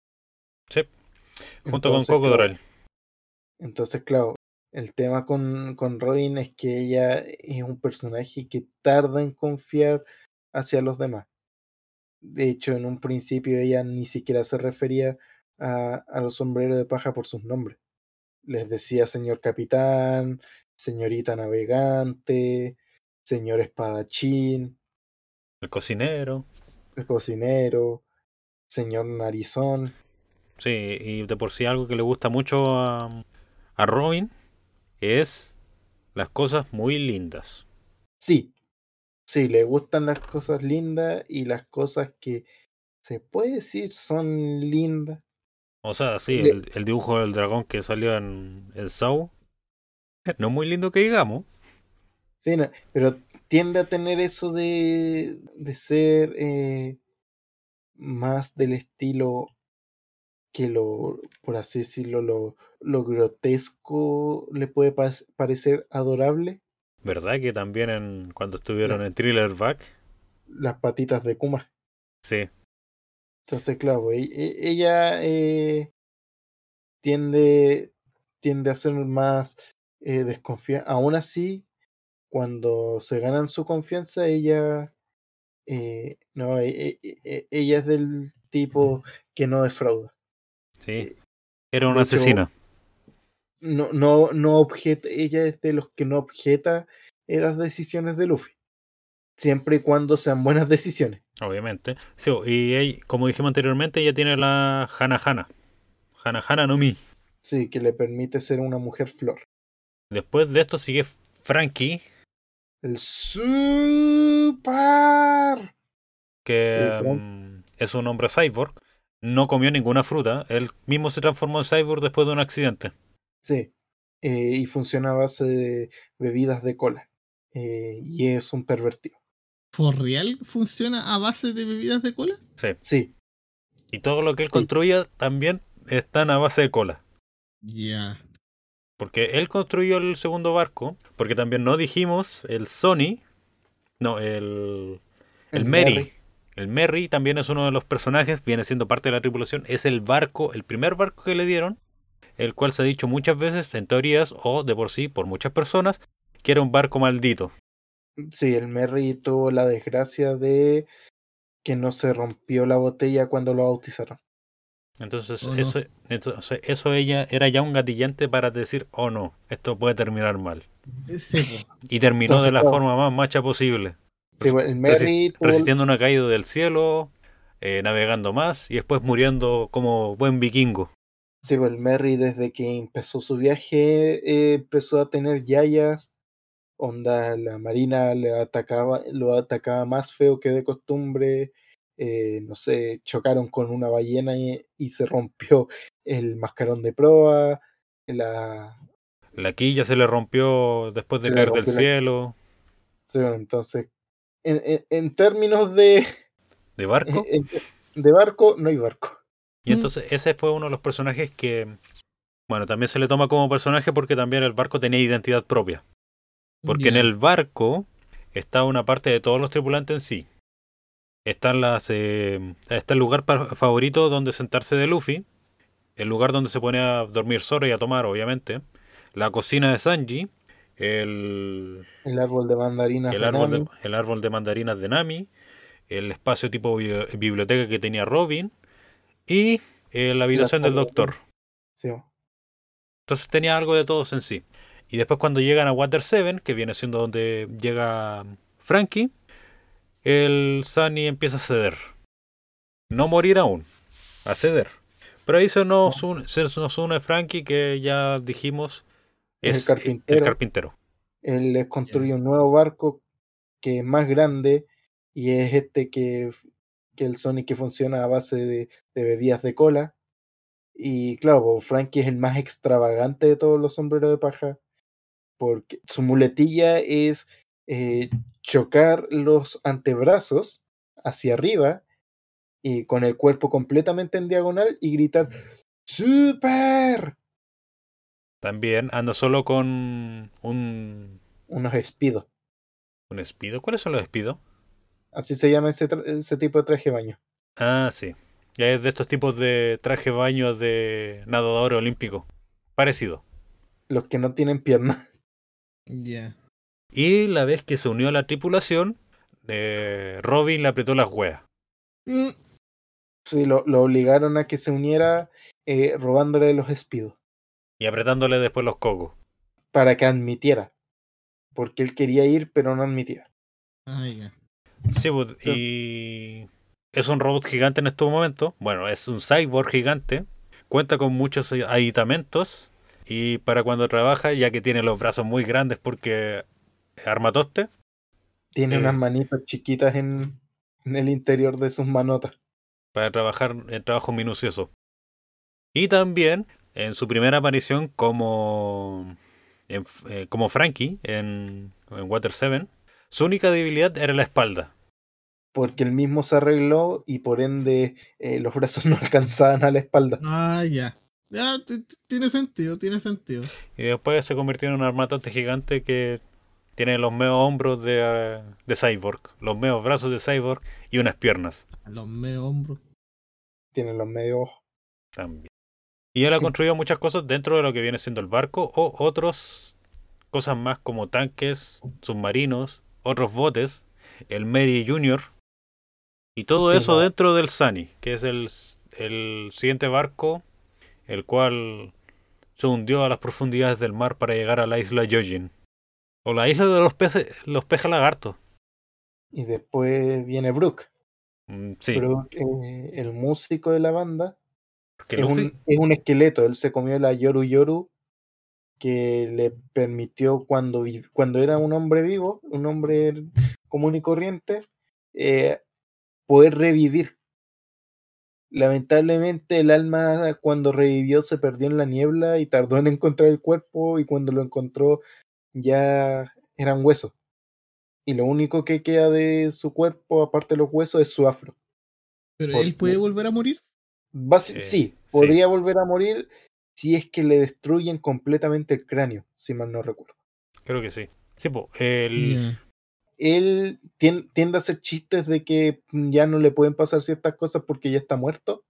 Sí. Junto Entonces, con Coco claro, Doral. Entonces, claro, el tema con, con Robin es que ella es un personaje que tarda en confiar hacia los demás. De hecho, en un principio ella ni siquiera se refería a, a los sombreros de paja por sus nombres. Les decía señor capitán, señorita navegante, señor espadachín, El cocinero. el cocinero, señor narizón. Sí, y de por sí algo que le gusta mucho a, a Robin es las cosas muy lindas. Sí, sí, le gustan las cosas lindas y las cosas que se puede decir son lindas. O sea, sí, el, el dibujo del dragón que salió en, en Saw. No muy lindo que digamos. Sí, no, pero tiende a tener eso de, de ser eh, más del estilo que lo, por así decirlo, lo, lo grotesco le puede pa- parecer adorable. ¿Verdad? Que también en, cuando estuvieron en Thriller Back. Las patitas de Kuma. Sí, Entonces, claro, e- e- ella eh, tiende, tiende a ser más eh, desconfiada. Aún así, cuando se ganan su confianza, ella eh, no, e- ella es del tipo que no defrauda. sí. Era de una hecho, asesina. No, no, no objeta, ella es de los que no objeta eh, las decisiones de Luffy. Siempre y cuando sean buenas decisiones. Obviamente. Sí, y ella- como dijimos anteriormente, ella tiene la Hana Hana. Hana Hana no Mi. Sí, que le permite ser una mujer flor. Después de esto sigue Frankie, El super. que Sí, mm, es un hombre cyborg. No comió ninguna fruta. Él mismo se transformó en cyborg después de un accidente. Sí. eh, y funciona a base de bebidas de cola. eh, y es un pervertido. ¿For real funciona a base de bebidas de cola? Sí. Sí, Y todo lo que él Sí. construía también están a base de cola. Ya. Porque él construyó el segundo barco. Porque también no dijimos el Sony. No, el. El, El. El Merry también es uno de los personajes, viene siendo parte de la tripulación. Es el barco, el primer barco que le dieron, el cual se ha dicho muchas veces en teorías o de por sí por muchas personas que era un barco maldito. Sí, el Merry tuvo la desgracia de que no se rompió la botella cuando lo bautizaron. Entonces, Oh, no. eso, entonces, eso ella era ya un gatillante para decir, oh no, esto puede terminar mal. Sí, po. Y terminó Entonces, de la forma más macha posible. Sí, bueno, el Merry tuvo- Resistiendo una caída del cielo, eh, navegando más y después muriendo como buen vikingo. sí, bueno, el Merry desde que empezó su viaje eh, empezó a tener yayas. Onda, la marina le atacaba, lo atacaba más feo que de costumbre. eh, no sé, chocaron con una ballena y, y se rompió el mascarón de proa. La, La quilla se le rompió después de caer del la- cielo. sí, bueno, entonces, en, en- en términos de, ¿De barco? de barco, no hay barco. Y entonces ese fue uno de los personajes que, bueno, también se le toma como personaje porque también el barco tenía identidad propia. Porque en el barco está una parte de todos los tripulantes en sí. Están las, eh, está el lugar favorito donde sentarse de Luffy. El lugar donde se pone a dormir Zoro y a tomar, obviamente. La cocina de Sanji. El, El El árbol de mandarinas el de árbol de, Nami. el árbol de mandarinas de Nami, el espacio tipo bi- biblioteca que tenía Robin y eh, la habitación del doctor. Sí. Entonces tenía algo de todos en sí. Y después cuando llegan a Water 7, que viene siendo donde llega Frankie, el Sunny empieza a ceder. No morir aún, a ceder. Pero ahí se nos une, se nos une Frankie, que ya dijimos Es el es el carpintero. carpintero. Él les construye un nuevo barco que es más grande y es este que, que el Sonic que funciona a base de, de bebidas de cola. Y claro, pues, Frankie es el más extravagante de todos los sombreros de paja porque su muletilla es eh, chocar los antebrazos hacia arriba y con el cuerpo completamente en diagonal y gritar ¡Super! También anda solo con un, Unos espidos. un espido. ¿Cuáles son los espidos? Así se llama ese, ese tipo de traje de baño. Ah, sí. Ya es de estos tipos de traje baño de nadador olímpico. Parecido. Los que no tienen piernas. Ya. Y la vez que se unió a la tripulación, eh, Robin le apretó las hueas. Mm, Sí, lo, lo obligaron a que se uniera eh, robándole los espidos Y apretándole después los cocos. para que admitiera. Porque él quería ir, pero no admitía. Ah, ya. Sí, pues, y es un robot gigante en estos momentos. Bueno, es un cyborg gigante. Cuenta con muchos aditamentos. Y para cuando trabaja, ya que tiene los brazos muy grandes porque armatoste, Tiene Eh. unas manitas chiquitas en, en el interior de sus manotas. para trabajar en trabajo minucioso. Y también en su primera aparición como, en- eh, como Frankie en, en Water 7, su única debilidad era la espalda. Porque él mismo se arregló y por ende eh, los brazos no alcanzaban a la espalda. Ah, ya. Ya, tiene sentido, tiene sentido. Y después se convirtió en un armatoste gigante que tiene los medios hombros de, de Cyborg, los medios brazos de Cyborg y unas piernas Los me hombros. Tiene los medios ojos. también. Y él ha construido muchas cosas dentro de lo que viene siendo el barco o otras cosas más como tanques, submarinos, otros botes, el Mary Junior y todo Sí, eso no. dentro del Sunny, que es el, el siguiente barco, el cual se hundió a las profundidades del mar para llegar a la isla Yojin. O la isla de los peces, los peces lagartos. Y después viene Brooke. Mm, Sí, Brooke, eh, el músico de la banda, es un, es un esqueleto. Él se comió la Yoru Yoru que le permitió cuando, cuando era un hombre vivo, un hombre común y corriente, eh, poder revivir. Lamentablemente el alma cuando revivió se perdió en la niebla y tardó en encontrar el cuerpo y cuando lo encontró ya eran huesos. Y lo único que queda de su cuerpo, aparte de los huesos, es su afro. Pero Por- él puede volver a morir. Eh, sí, sí. podría volver a morir si es que le destruyen completamente el cráneo, si mal no recuerdo. creo que sí. Sí, po, el. Él tien- tiende a hacer chistes de que ya no le pueden pasar ciertas cosas porque ya está muerto.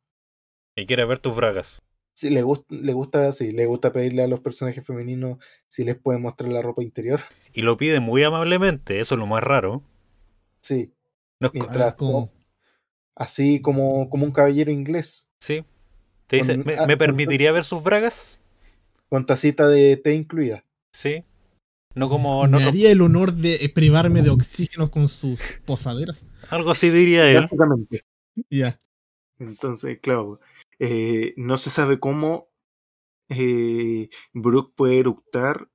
y quiere ver tus bragas. Sí, le, gust- le gusta, sí, le gusta pedirle a los personajes femeninos si les pueden mostrar la ropa interior. Y lo pide muy amablemente, eso es lo más raro. Sí, No Mientras- ver cómo. así como, como un caballero inglés, sí. Te dice, Con- ¿me, ah, me con- permitiría ver sus bragas? con tacita de té incluida. Sí. No como Me otros- haría el honor de eh, privarme de oxígeno con sus posaderas. Algo así diría él. Básicamente. Ya. Entonces, claro, eh, no se sabe cómo eh, Brooke puede eructar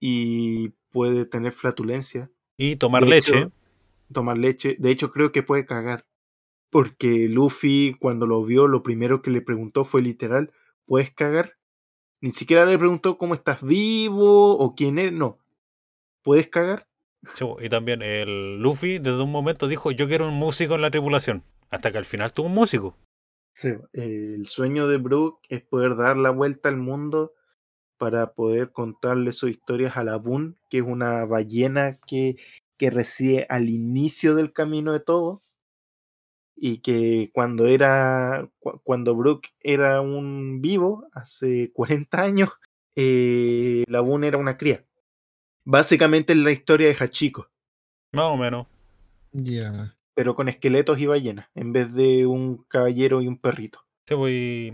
y puede tener flatulencia, Y tomar De leche. hecho, tomar leche. De hecho, creo que puede cagar. Porque Luffy, cuando lo vio, lo primero que le preguntó fue literal, ¿puedes cagar? Ni siquiera le preguntó cómo estás vivo o quién eres. No. ¿Puedes cagar? Sí, y también el Luffy desde un momento dijo, yo quiero un músico en la tripulación. Hasta que al final tuvo un músico. Sí, el sueño de Brooke es poder dar la vuelta al mundo para poder contarle sus historias a la Boon, que es una ballena que, que reside al inicio del camino de todo. Y que cuando era. cu- cuando Brooke era un vivo, hace 40 años, eh, la Boon era una cría. Básicamente es la historia de Hachiko, Más o menos. Ya. pero con esqueletos y ballenas, en vez de un caballero y un perrito. Sí, pues, y,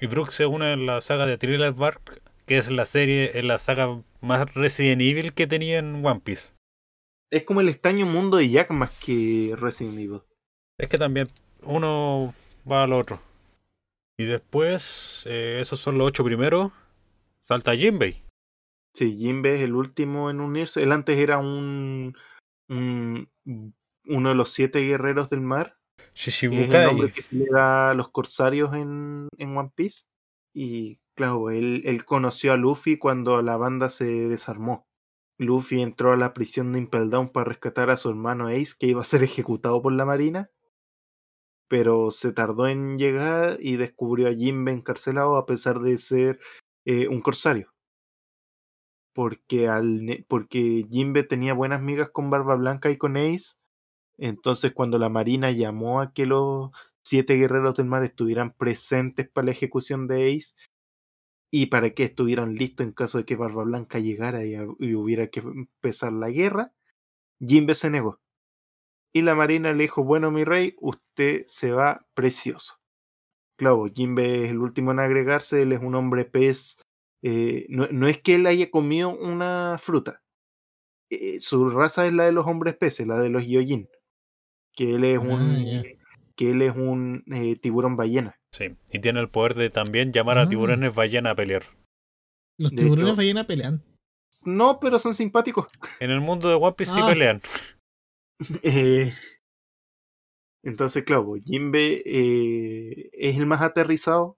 y Brooks se une en la saga de Thriller Bark, que es la serie, es la saga más Resident Evil que tenía en One Piece. Es como el extraño mundo de Jack más que Resident Evil. Es que también uno va al otro. Y después, eh, esos son los ocho primeros. Salta Jinbei. Sí, Jinbe es el último en unirse. Él antes era un, un- uno de los siete guerreros del mar. que es el nombre Shishibukai. que se le da a los corsarios en, en One Piece. Y claro, él, él conoció a Luffy cuando la banda se desarmó. Luffy entró a la prisión de Impel Down para rescatar a su hermano Ace, que iba a ser ejecutado por la marina. Pero se tardó en llegar y descubrió a Jinbe encarcelado a pesar de ser eh, un corsario. Porque, al, porque Jinbe tenía buenas migas con Barba Blanca y con Ace. Entonces, cuando la marina llamó a que los siete guerreros del mar estuvieran presentes para la ejecución de Ace y para que estuvieran listos en caso de que Barba Blanca llegara y, y hubiera que empezar la guerra, Jinbe se negó. Y la marina le dijo, bueno, mi rey, usted se va precioso. Claro, Jinbe es el último en agregarse, él es un hombre pez. Eh, no, no es que él haya comido una fruta. eh, su raza es la de los hombres peces, la de los Yojin. Que él es Ah, un, que él es un eh, tiburón ballena. Sí. Y tiene el poder de también llamar a Ah. tiburones ballena a pelear. Los tiburones hecho- ballena pelean. No, pero son simpáticos. En el mundo de One Piece sí Ah. pelean. Eh, entonces, claro, Jinbe eh, es el más aterrizado,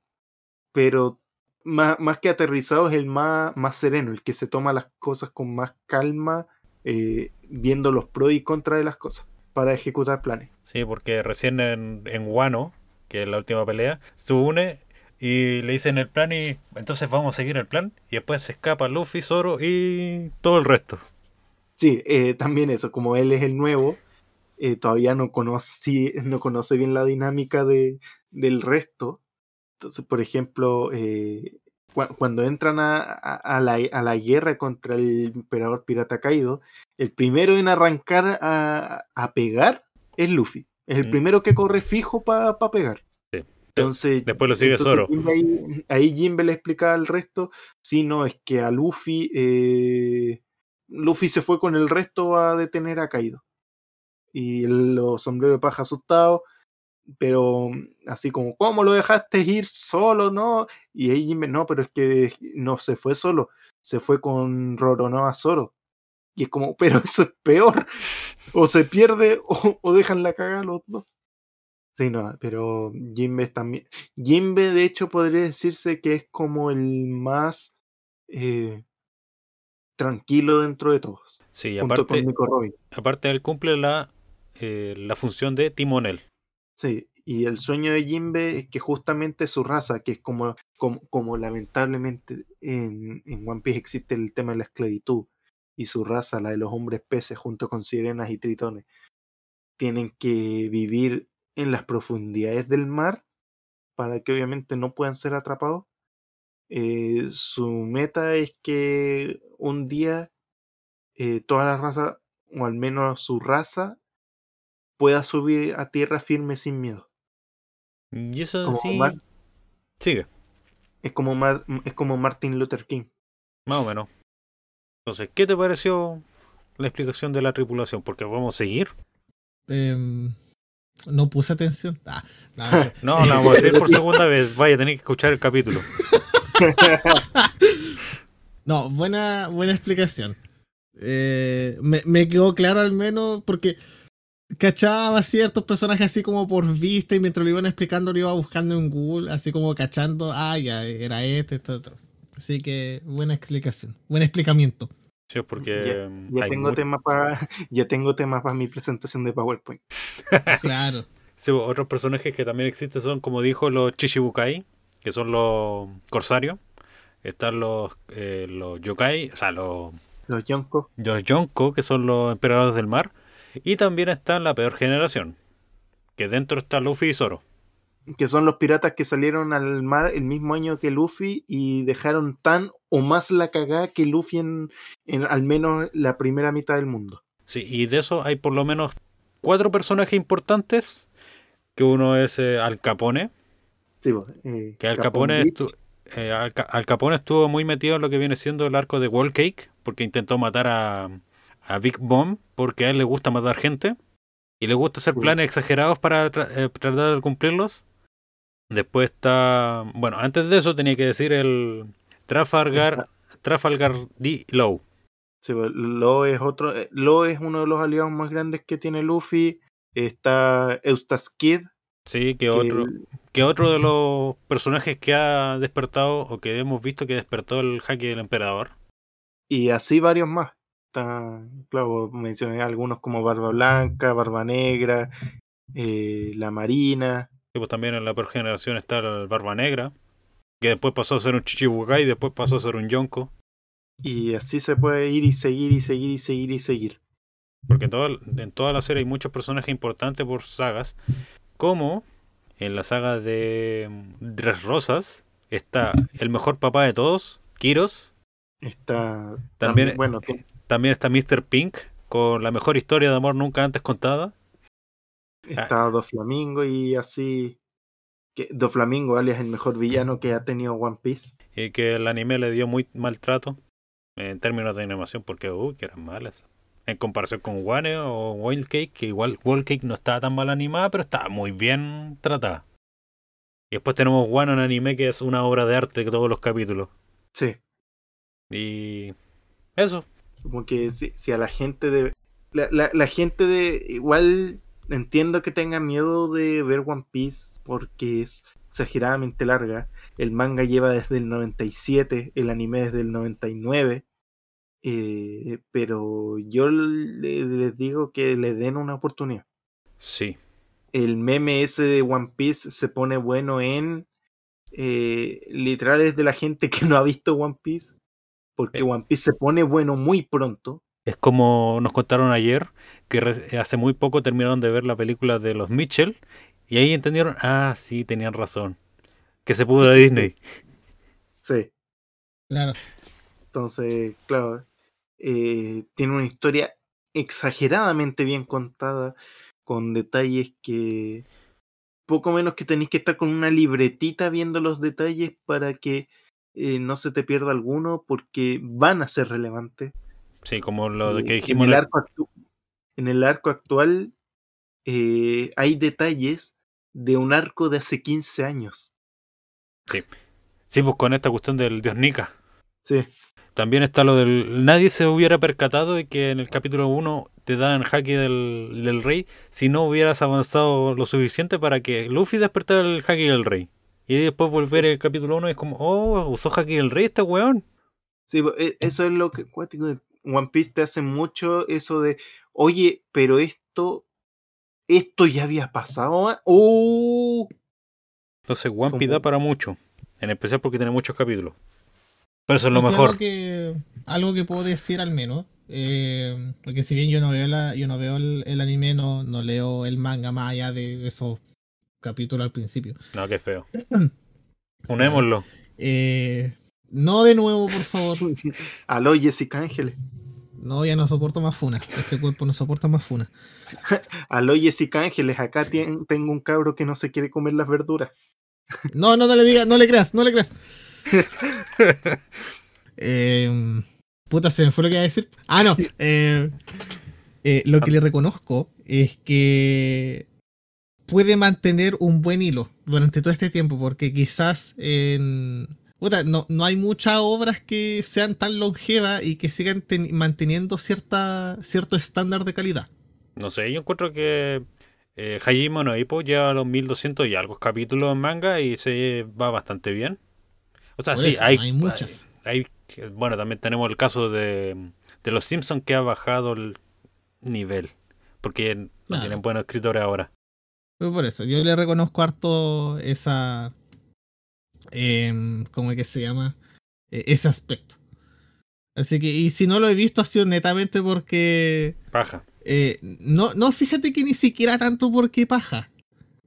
pero más, más que aterrizado es el más, más sereno, el que se toma las cosas con más calma, eh, viendo los pros y contras de las cosas para ejecutar planes. Sí, porque recién en, en Wano, que es la última pelea, se une y le dicen el plan y entonces vamos a seguir el plan. Y después se escapa Luffy, Zoro y todo el resto. Sí, eh, también eso, como él es el nuevo, eh, todavía no conoce, no conoce bien la dinámica de, del resto. Entonces, por ejemplo, eh, cua- cuando entran a, a- a la, a la guerra contra el emperador pirata caído, el primero en arrancar a, pegar es Luffy. Es el Mm. primero que corre fijo para pegar. Sí. Entonces, Después lo sigue Zoro. Ahí, ahí Jinbe le explica al resto, si no, es que a Luffy, eh, Luffy se fue con el resto a detener a Kaido. Y los sombreros de paja asustados, pero así como, ¿cómo lo dejaste ir solo, no? Y ahí no, pero es que no se fue solo, se fue con Roronoa Zoro. Y es como, pero eso es peor. O se pierde o, o dejan la cagada los dos. Sí, no, pero Jinbe es también. Jinbe, de hecho, podría decirse que es como el más eh, tranquilo dentro de todos. Sí, aparte, aparte él cumple la, eh, la función de timonel. Sí, y el sueño de Jinbe es que justamente su raza, que es como, como, como lamentablemente en, en One Piece existe el tema de la esclavitud, y su raza, la de los hombres peces, junto con sirenas y tritones, tienen que vivir en las profundidades del mar para que obviamente no puedan ser atrapados. Eh, su meta es que un día eh, toda la raza, o al menos su raza, pueda subir a tierra firme sin miedo. Y eso Como sí. Mar- Sigue, Es como, Mar- es como Martin Luther King. más o menos. Entonces, ¿qué te pareció la explicación de la tripulación? Porque vamos a seguir. Em, no puse atención. Ah, no, la vamos a hacer por segunda vez. Vaya, tenéis que escuchar el capítulo. No, buena, buena explicación. Eh, me, me quedó claro al menos porque cachaba ciertos personajes así como por vista y mientras lo iban explicando lo iba buscando en Google, así como cachando, ah, ya, era este, esto, otro. Así que buena explicación, buen explicamiento. Sí, porque mm, Ya tengo mu- tema para ya tengo tema para mi presentación de PowerPoint. Claro. sí, otros personajes que también existen son, como dijo, los Chichibukai, que son los corsarios. Están los, eh, los Yokai, o sea, los, Los Yonko. los Yonko, que son los emperadores del mar. Y también está la peor generación, que dentro está Luffy y Zoro. que son los piratas que salieron al mar el mismo año que Luffy y dejaron tan o más la cagada que Luffy en, en al menos la primera mitad del mundo. Sí, y de eso hay por lo menos cuatro personajes importantes, que uno es eh, Al Capone, Sí, eh, que Al Capone estu- eh, Al, Ca- Al Capone estuvo muy metido en lo que viene siendo el arco de Wall Cake, porque intentó matar a, a Big Bomb, porque a él le gusta matar gente, y le gusta hacer planes exagerados para tra- eh, tratar de cumplirlos. Después está, bueno, antes de eso tenía que decir el Trafalgar, Trafalgar D. Low. Sí, pues, Lo es otro, eh, Lo es uno de los aliados más grandes que tiene Luffy. Está Eustace Kid, Sí, que que otro, que otro de los personajes que ha despertado o que hemos visto que despertó el jaque del emperador. y así varios más. Está, claro, mencioné algunos como Barba Blanca, Barba Negra, eh, La Marina. Y pues también en la peor generación está el Barba Negra, que después pasó a ser un Chichibukai y después pasó a ser un Yonko. Y así se puede ir y seguir y seguir y seguir y seguir. Porque en toda, en toda la serie hay muchos personajes importantes por sagas. Como en la saga de mm, Tres Rosas está el mejor papá de todos, Kiros. Está También, bueno, eh, también está Mr. Pink, con la mejor historia de amor nunca antes contada. está Doflamingo y así. Que Doflamingo, alias el mejor villano que ha tenido One Piece. Y que el anime le dio muy mal trato en términos de animación, porque uy, que eran malas. En comparación con Wane o Wild Cake, que igual Wild Cake no estaba tan mal animada, pero estaba muy bien tratada. Y después tenemos One en anime, que es una obra de arte de todos los capítulos. Sí. Y eso. Como que si, si a la gente de. La, la, la gente de. Igual entiendo que tenga miedo de ver One Piece porque es exageradamente larga. El manga lleva desde el 97, el anime desde el 99. eh, pero yo le- les digo que le den una oportunidad. Sí. El meme ese de One Piece se pone bueno en. eh, literal es de la gente que no ha visto One Piece. Porque Eh. One Piece se pone bueno muy pronto. Es como nos contaron ayer, que hace muy poco terminaron de ver la película de los Mitchell. Y ahí entendieron, ah, sí, tenían razón. Que se pudo de Disney. Sí. Claro. Entonces, claro, eh, tiene una historia exageradamente bien contada, con detalles que poco menos que tenéis que estar con una libretita viendo los detalles para que eh, no se te pierda alguno, porque van a ser relevantes. Sí, como lo Eh, que dijimos. en, el el- arco actu- en el arco actual eh, hay detalles de un arco de hace 15 años. Sí, pues con esta cuestión del dios Nika. Sí, También está lo del. Nadie se hubiera percatado de que en el capítulo 1 te dan jaque del, del rey si no hubieras avanzado lo suficiente para que Luffy despertara el jaque del rey. Y después volver el capítulo 1 y es como, oh, usó jaque del rey este weón. Sí, e- eso es lo que cuático, de One Piece te hace mucho eso de, oye, pero esto, esto ya había pasado. ¡Oh! Entonces One Piece da para mucho. En especial porque tiene muchos capítulos. Pero eso es lo mejor. Algo que, algo que puedo decir al menos. eh, porque si bien yo no veo la, yo no veo el, el anime, no, no leo el manga más allá de esos capítulos al principio. No, qué feo. Unémoslo. Eh, no de nuevo, por favor. Aló, Jessica Ángeles. No, ya no soporto más funa. Este cuerpo no soporta más funa. Aló, Jessica Ángeles. Acá tien- tengo un cabro que no se quiere comer las verduras. No, no, no le digas, no le creas, no le creas. Eh, puta, se me fue lo que iba a decir. Ah, no. eh, eh, lo que le reconozco es que puede mantener un buen hilo durante todo este tiempo, porque quizás en. Puta, no, no hay muchas obras que sean tan longevas y que sigan ten- manteniendo cierta, cierto estándar de calidad. No sé, yo encuentro que eh, Hajime no Ippo lleva los 1200 y algo capítulos en manga y se va bastante bien. O sea, Por sí, eso, hay, hay muchas. hay- bueno, también tenemos el caso de, de los Simpsons que ha bajado el nivel. Porque no Claro. tienen buenos escritores ahora. Pues por eso, yo le reconozco harto esa. em, ¿Cómo es que se llama? E- ese aspecto. Así que, y si no lo he visto, ha sido netamente porque. Paja. eh, no, no, fíjate que ni siquiera tanto porque paja.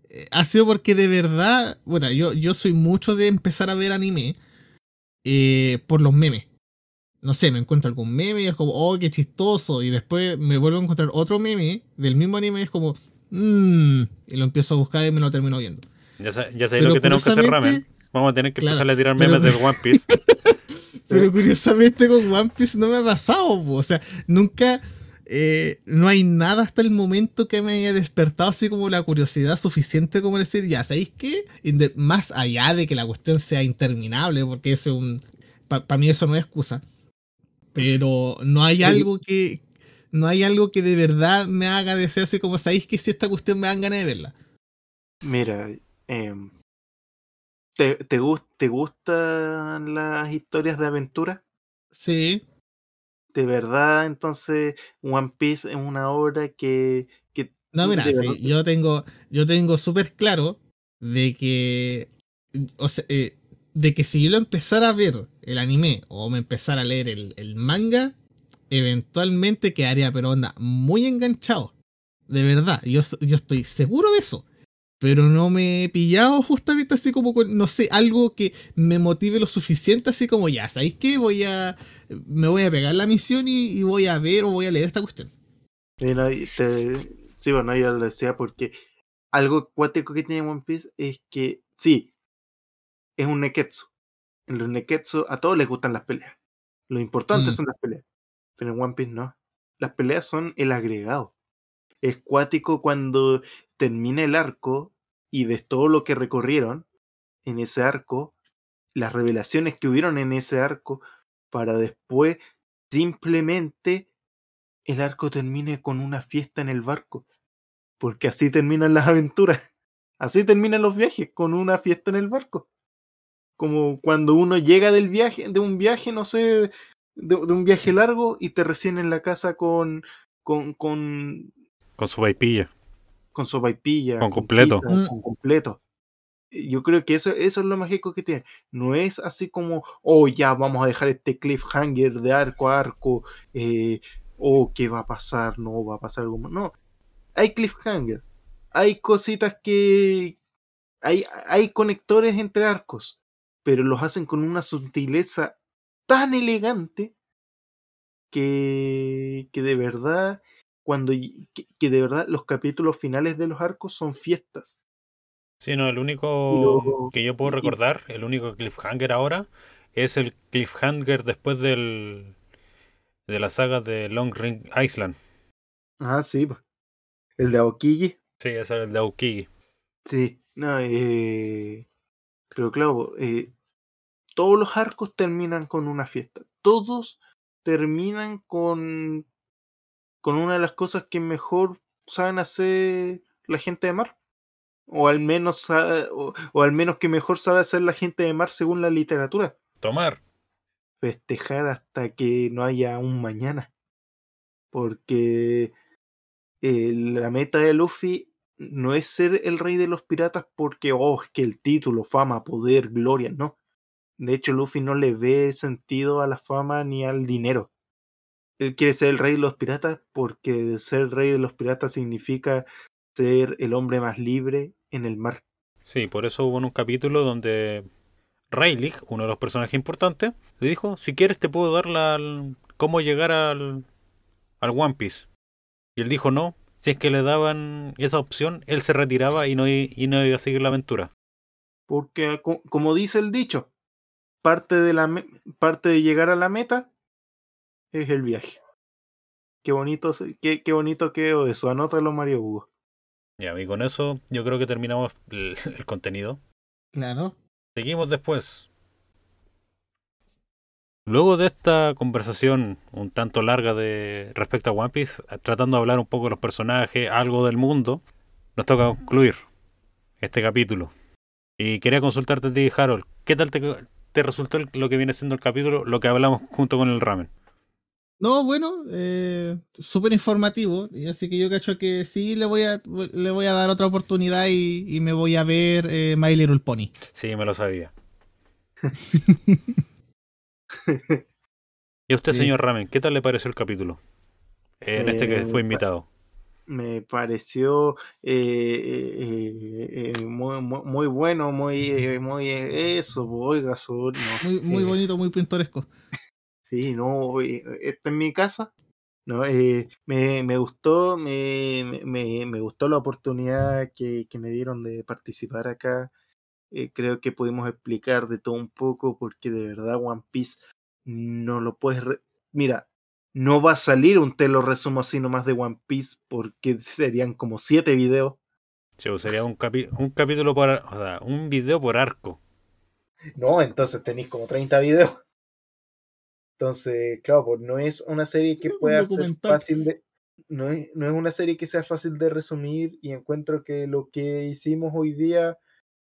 eh, ha sido porque de verdad, bueno, yo, yo soy mucho de empezar a ver anime eh, por los memes. No sé, me encuentro algún meme y es como, oh, qué chistoso. Y después me vuelvo a encontrar otro meme del mismo anime y es como, mmm. Y lo empiezo a buscar y me lo termino viendo. Ya, sa- ya sabéis Pero lo que tenemos que hacer, Ramen. Vamos a tener que Claro, empezarle a tirar pero- memes del One Piece. Pero curiosamente con One Piece no me ha pasado, po. o sea, nunca, eh, no hay nada hasta el momento que me haya despertado así como la curiosidad suficiente como decir, ya, ¿sabéis qué? Más allá de que la cuestión sea interminable, porque eso es un, para mí eso no es excusa, pero no hay algo que, no hay algo que de verdad me haga desear así como, ¿sabéis que si esta cuestión me dan ganas de verla? Mira, em, ¿te, te, gus- ¿te gustan las historias de aventura? Sí, De verdad, entonces One Piece es una obra que, que No, mira, sí, yo tengo, yo tengo súper claro de que, o sea, eh, de que si yo lo empezara a ver el anime o me empezara a leer el, el manga, eventualmente quedaría, pero onda, muy enganchado. De verdad, yo, yo estoy seguro de eso. Pero no me he pillado justamente así como con, no sé, algo que me motive lo suficiente, así como ya, ¿sabéis qué? Voy a, me voy a pegar la misión y, y voy a ver o voy a leer esta cuestión. Y no, y te- sí, bueno, yo lo decía porque algo cuático que tiene One Piece es que, sí, es un neketsu. En los neketsu a todos les gustan las peleas. Lo importante Mm. son las peleas. Pero en One Piece no. Las peleas son el agregado. Es cuático cuando termina el arco y ves todo lo que recorrieron en ese arco, las revelaciones que hubieron en ese arco, para después simplemente el arco termine con una fiesta en el barco. Porque así terminan las aventuras. Así terminan los viajes, con una fiesta en el barco. Como cuando uno llega del viaje, de un viaje, no sé, de, de un viaje largo y te recién en la casa con, con, con, Con su vaipilla. con sopaipilla. Con completo. pizza, Mm. con completo. Yo creo que eso, eso es lo mágico que tiene. No es así como, oh, ya vamos a dejar este cliffhanger de arco a arco. Eh, oh, ¿qué va a pasar? No, va a pasar algo más. No. Hay cliffhanger. Hay cositas que. Hay, hay conectores entre arcos. Pero los hacen con una sutileza tan elegante que, que de verdad cuando que, que de verdad los capítulos finales de los arcos son fiestas. Sí, no, el único que yo puedo recordar, el único cliffhanger ahora, es el cliffhanger después del de la saga de Long Ring Island. Ah, sí. po. El de Aokiji. Sí, ese es el de Aokiji. Sí. No, eh, pero claro, eh, todos los arcos terminan con una fiesta. Todos terminan con, con una de las cosas que mejor saben hacer la gente de mar. O al menos o al menos que mejor sabe hacer la gente de mar según la literatura. Tomar. festejar hasta que no haya un mañana. Porque eh, la meta de Luffy no es ser el rey de los piratas porque, oh, es que el título, fama, poder, gloria, no. De hecho, Luffy no le ve sentido a la fama ni al dinero. Él quiere ser el rey de los piratas porque ser el rey de los piratas significa ser el hombre más libre en el mar. Sí, por eso hubo en un capítulo donde Rayleigh, uno de los personajes importantes, le dijo, si quieres te puedo dar la, cómo llegar al, al One Piece. Y él dijo no, si es que le daban esa opción, él se retiraba y no, y no iba a seguir la aventura. Porque, co- como dice el dicho, parte de, la parte de llegar a la meta es el viaje. Qué bonito, qué, qué bonito quedó eso. Anótalo, Mario Hugo. Ya, y con eso yo creo que terminamos el, el contenido. Claro. Seguimos después. Luego de esta conversación un tanto larga de respecto a One Piece, tratando de hablar un poco de los personajes, algo del mundo, nos toca concluir este capítulo. Y quería consultarte a ti, Harold, ¿qué tal te, te resultó lo que viene siendo el capítulo, lo que hablamos junto con el ramen? No, bueno, eh, súper informativo. Y así que yo cacho que sí le voy a, le voy a dar otra oportunidad y, y me voy a ver eh, My Little Pony. Sí, me lo sabía. ¿Y a usted, Sí. señor Ramen, qué tal le pareció el capítulo? En este que Eh, fue invitado. Me pareció eh, eh, eh, muy, muy, bueno, muy, eh, muy eso, oiga, no, Muy, muy bonito, muy pintoresco. Sí, no, eh, esta en mi casa. No, eh, me, me gustó, me, me- me, me gustó la oportunidad que, que me dieron de participar acá. Eh, creo que pudimos explicar de todo un poco porque de verdad One Piece no lo puedes... re- Mira, no va a salir un te lo resumo así nomás de One Piece porque serían como siete videos. Sí, pues sería un, capi- un capítulo por, o sea, un video por arco. No, entonces tenéis como 30 videos. Entonces, claro, pues no es una serie que pueda ser fácil de. No es, no es una serie que sea fácil de resumir y encuentro que lo que hicimos hoy día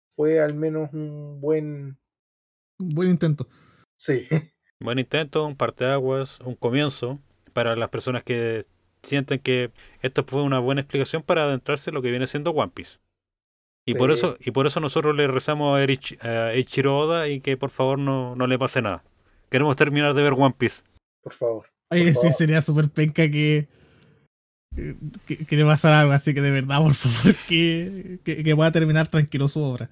fue al menos un buen. Un buen intento. Sí, Buen intento, un parteaguas, un comienzo para las personas que sienten que esto fue una buena explicación para adentrarse en lo que viene siendo One Piece. Y por Sí. eso y por eso nosotros le rezamos a, Erich- a Eiichiro Oda y que por favor no, no le pase nada. Queremos terminar de ver One Piece. por favor. Oye, Por sí, favor. sería súper penca que, que, que le pasara algo así que de verdad, por favor, que, que, que pueda terminar tranquilo su obra.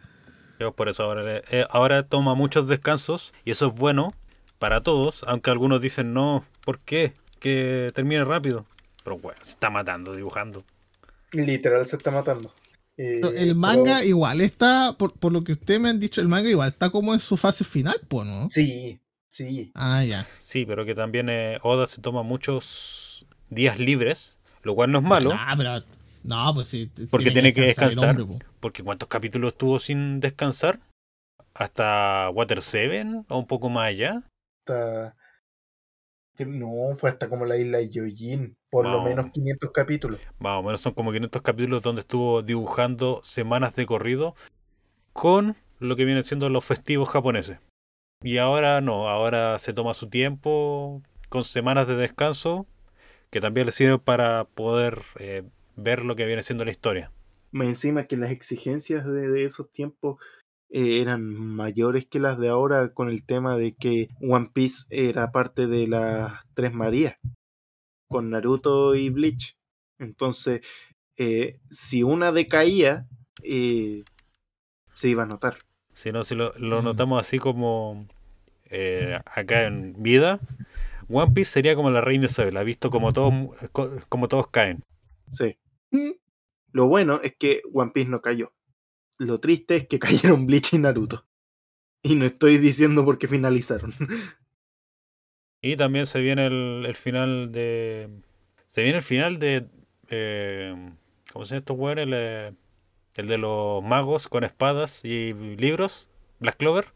Yo por eso ahora, eh, ahora toma muchos descansos y eso es bueno para todos, aunque algunos dicen no, ¿por qué? Que termine rápido. Pero bueno, se está matando dibujando. Literal se está matando. Eh, Pero el manga igual está, por, por lo que ustedes me han dicho, el manga igual está como en su fase final, pues, ¿no? Sí, sí. Ah, ya. Sí, pero que también eh, Oda se toma muchos días libres, lo cual no es malo, Ah, pero. No, pues sí. porque tiene que descansar. hombre, po. porque ¿cuántos capítulos estuvo sin descansar? ¿Hasta Water 7 o un poco más allá? Hasta- No, fue hasta como la isla de Yojin. Por lo No. menos 500 capítulos. Más o menos son como 500 capítulos donde estuvo dibujando semanas de corrido con lo que vienen siendo los festivos japoneses. Y ahora no, ahora se toma su tiempo con semanas de descanso que también le sirven para poder eh, ver lo que viene siendo la historia. Más encima que las exigencias de, de esos tiempos eh, eran mayores que las de ahora con el tema de que One Piece era parte de las Tres Marías, con Naruto y Bleach. Entonces, eh, si una decaía, eh, se iba a notar. Si no, si lo, lo Mm. notamos así como eh, acá en vida, One Piece sería como la reina Isabel, ha visto como todos, como todos caen. Sí. Mm. Lo bueno es que One Piece no cayó. Lo triste es que cayeron Bleach y Naruto. Y no estoy diciendo por qué finalizaron. Y también se viene el, el final de. Se viene el final de. Eh, ¿Cómo se llama estos weones? El, eh, el de los magos con espadas y libros. Black Clover.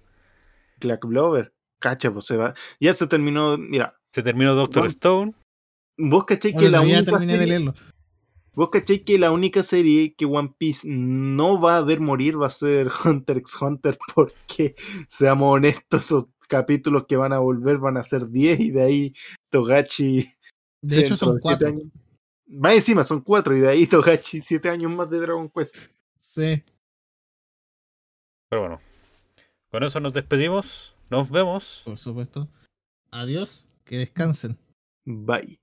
Black Clover, cacha, pues se va. Ya se terminó. Mira, Se terminó Doctor One- Stone. vos caché que Bueno, la pero ya única terminé de leerlo. Vos caché que la única serie que One Piece no va a ver morir va a ser Hunter x Hunter porque, seamos honestos, esos capítulos que van a volver van a ser 10 y de ahí Togachi... De hecho, son de siete cuatro. años- Más encima, son 4 y de ahí Togachi 7 años más de Dragon Quest. Sí. Pero bueno. Con eso nos despedimos. Nos vemos. Por supuesto. Adiós. Que descansen. Bye.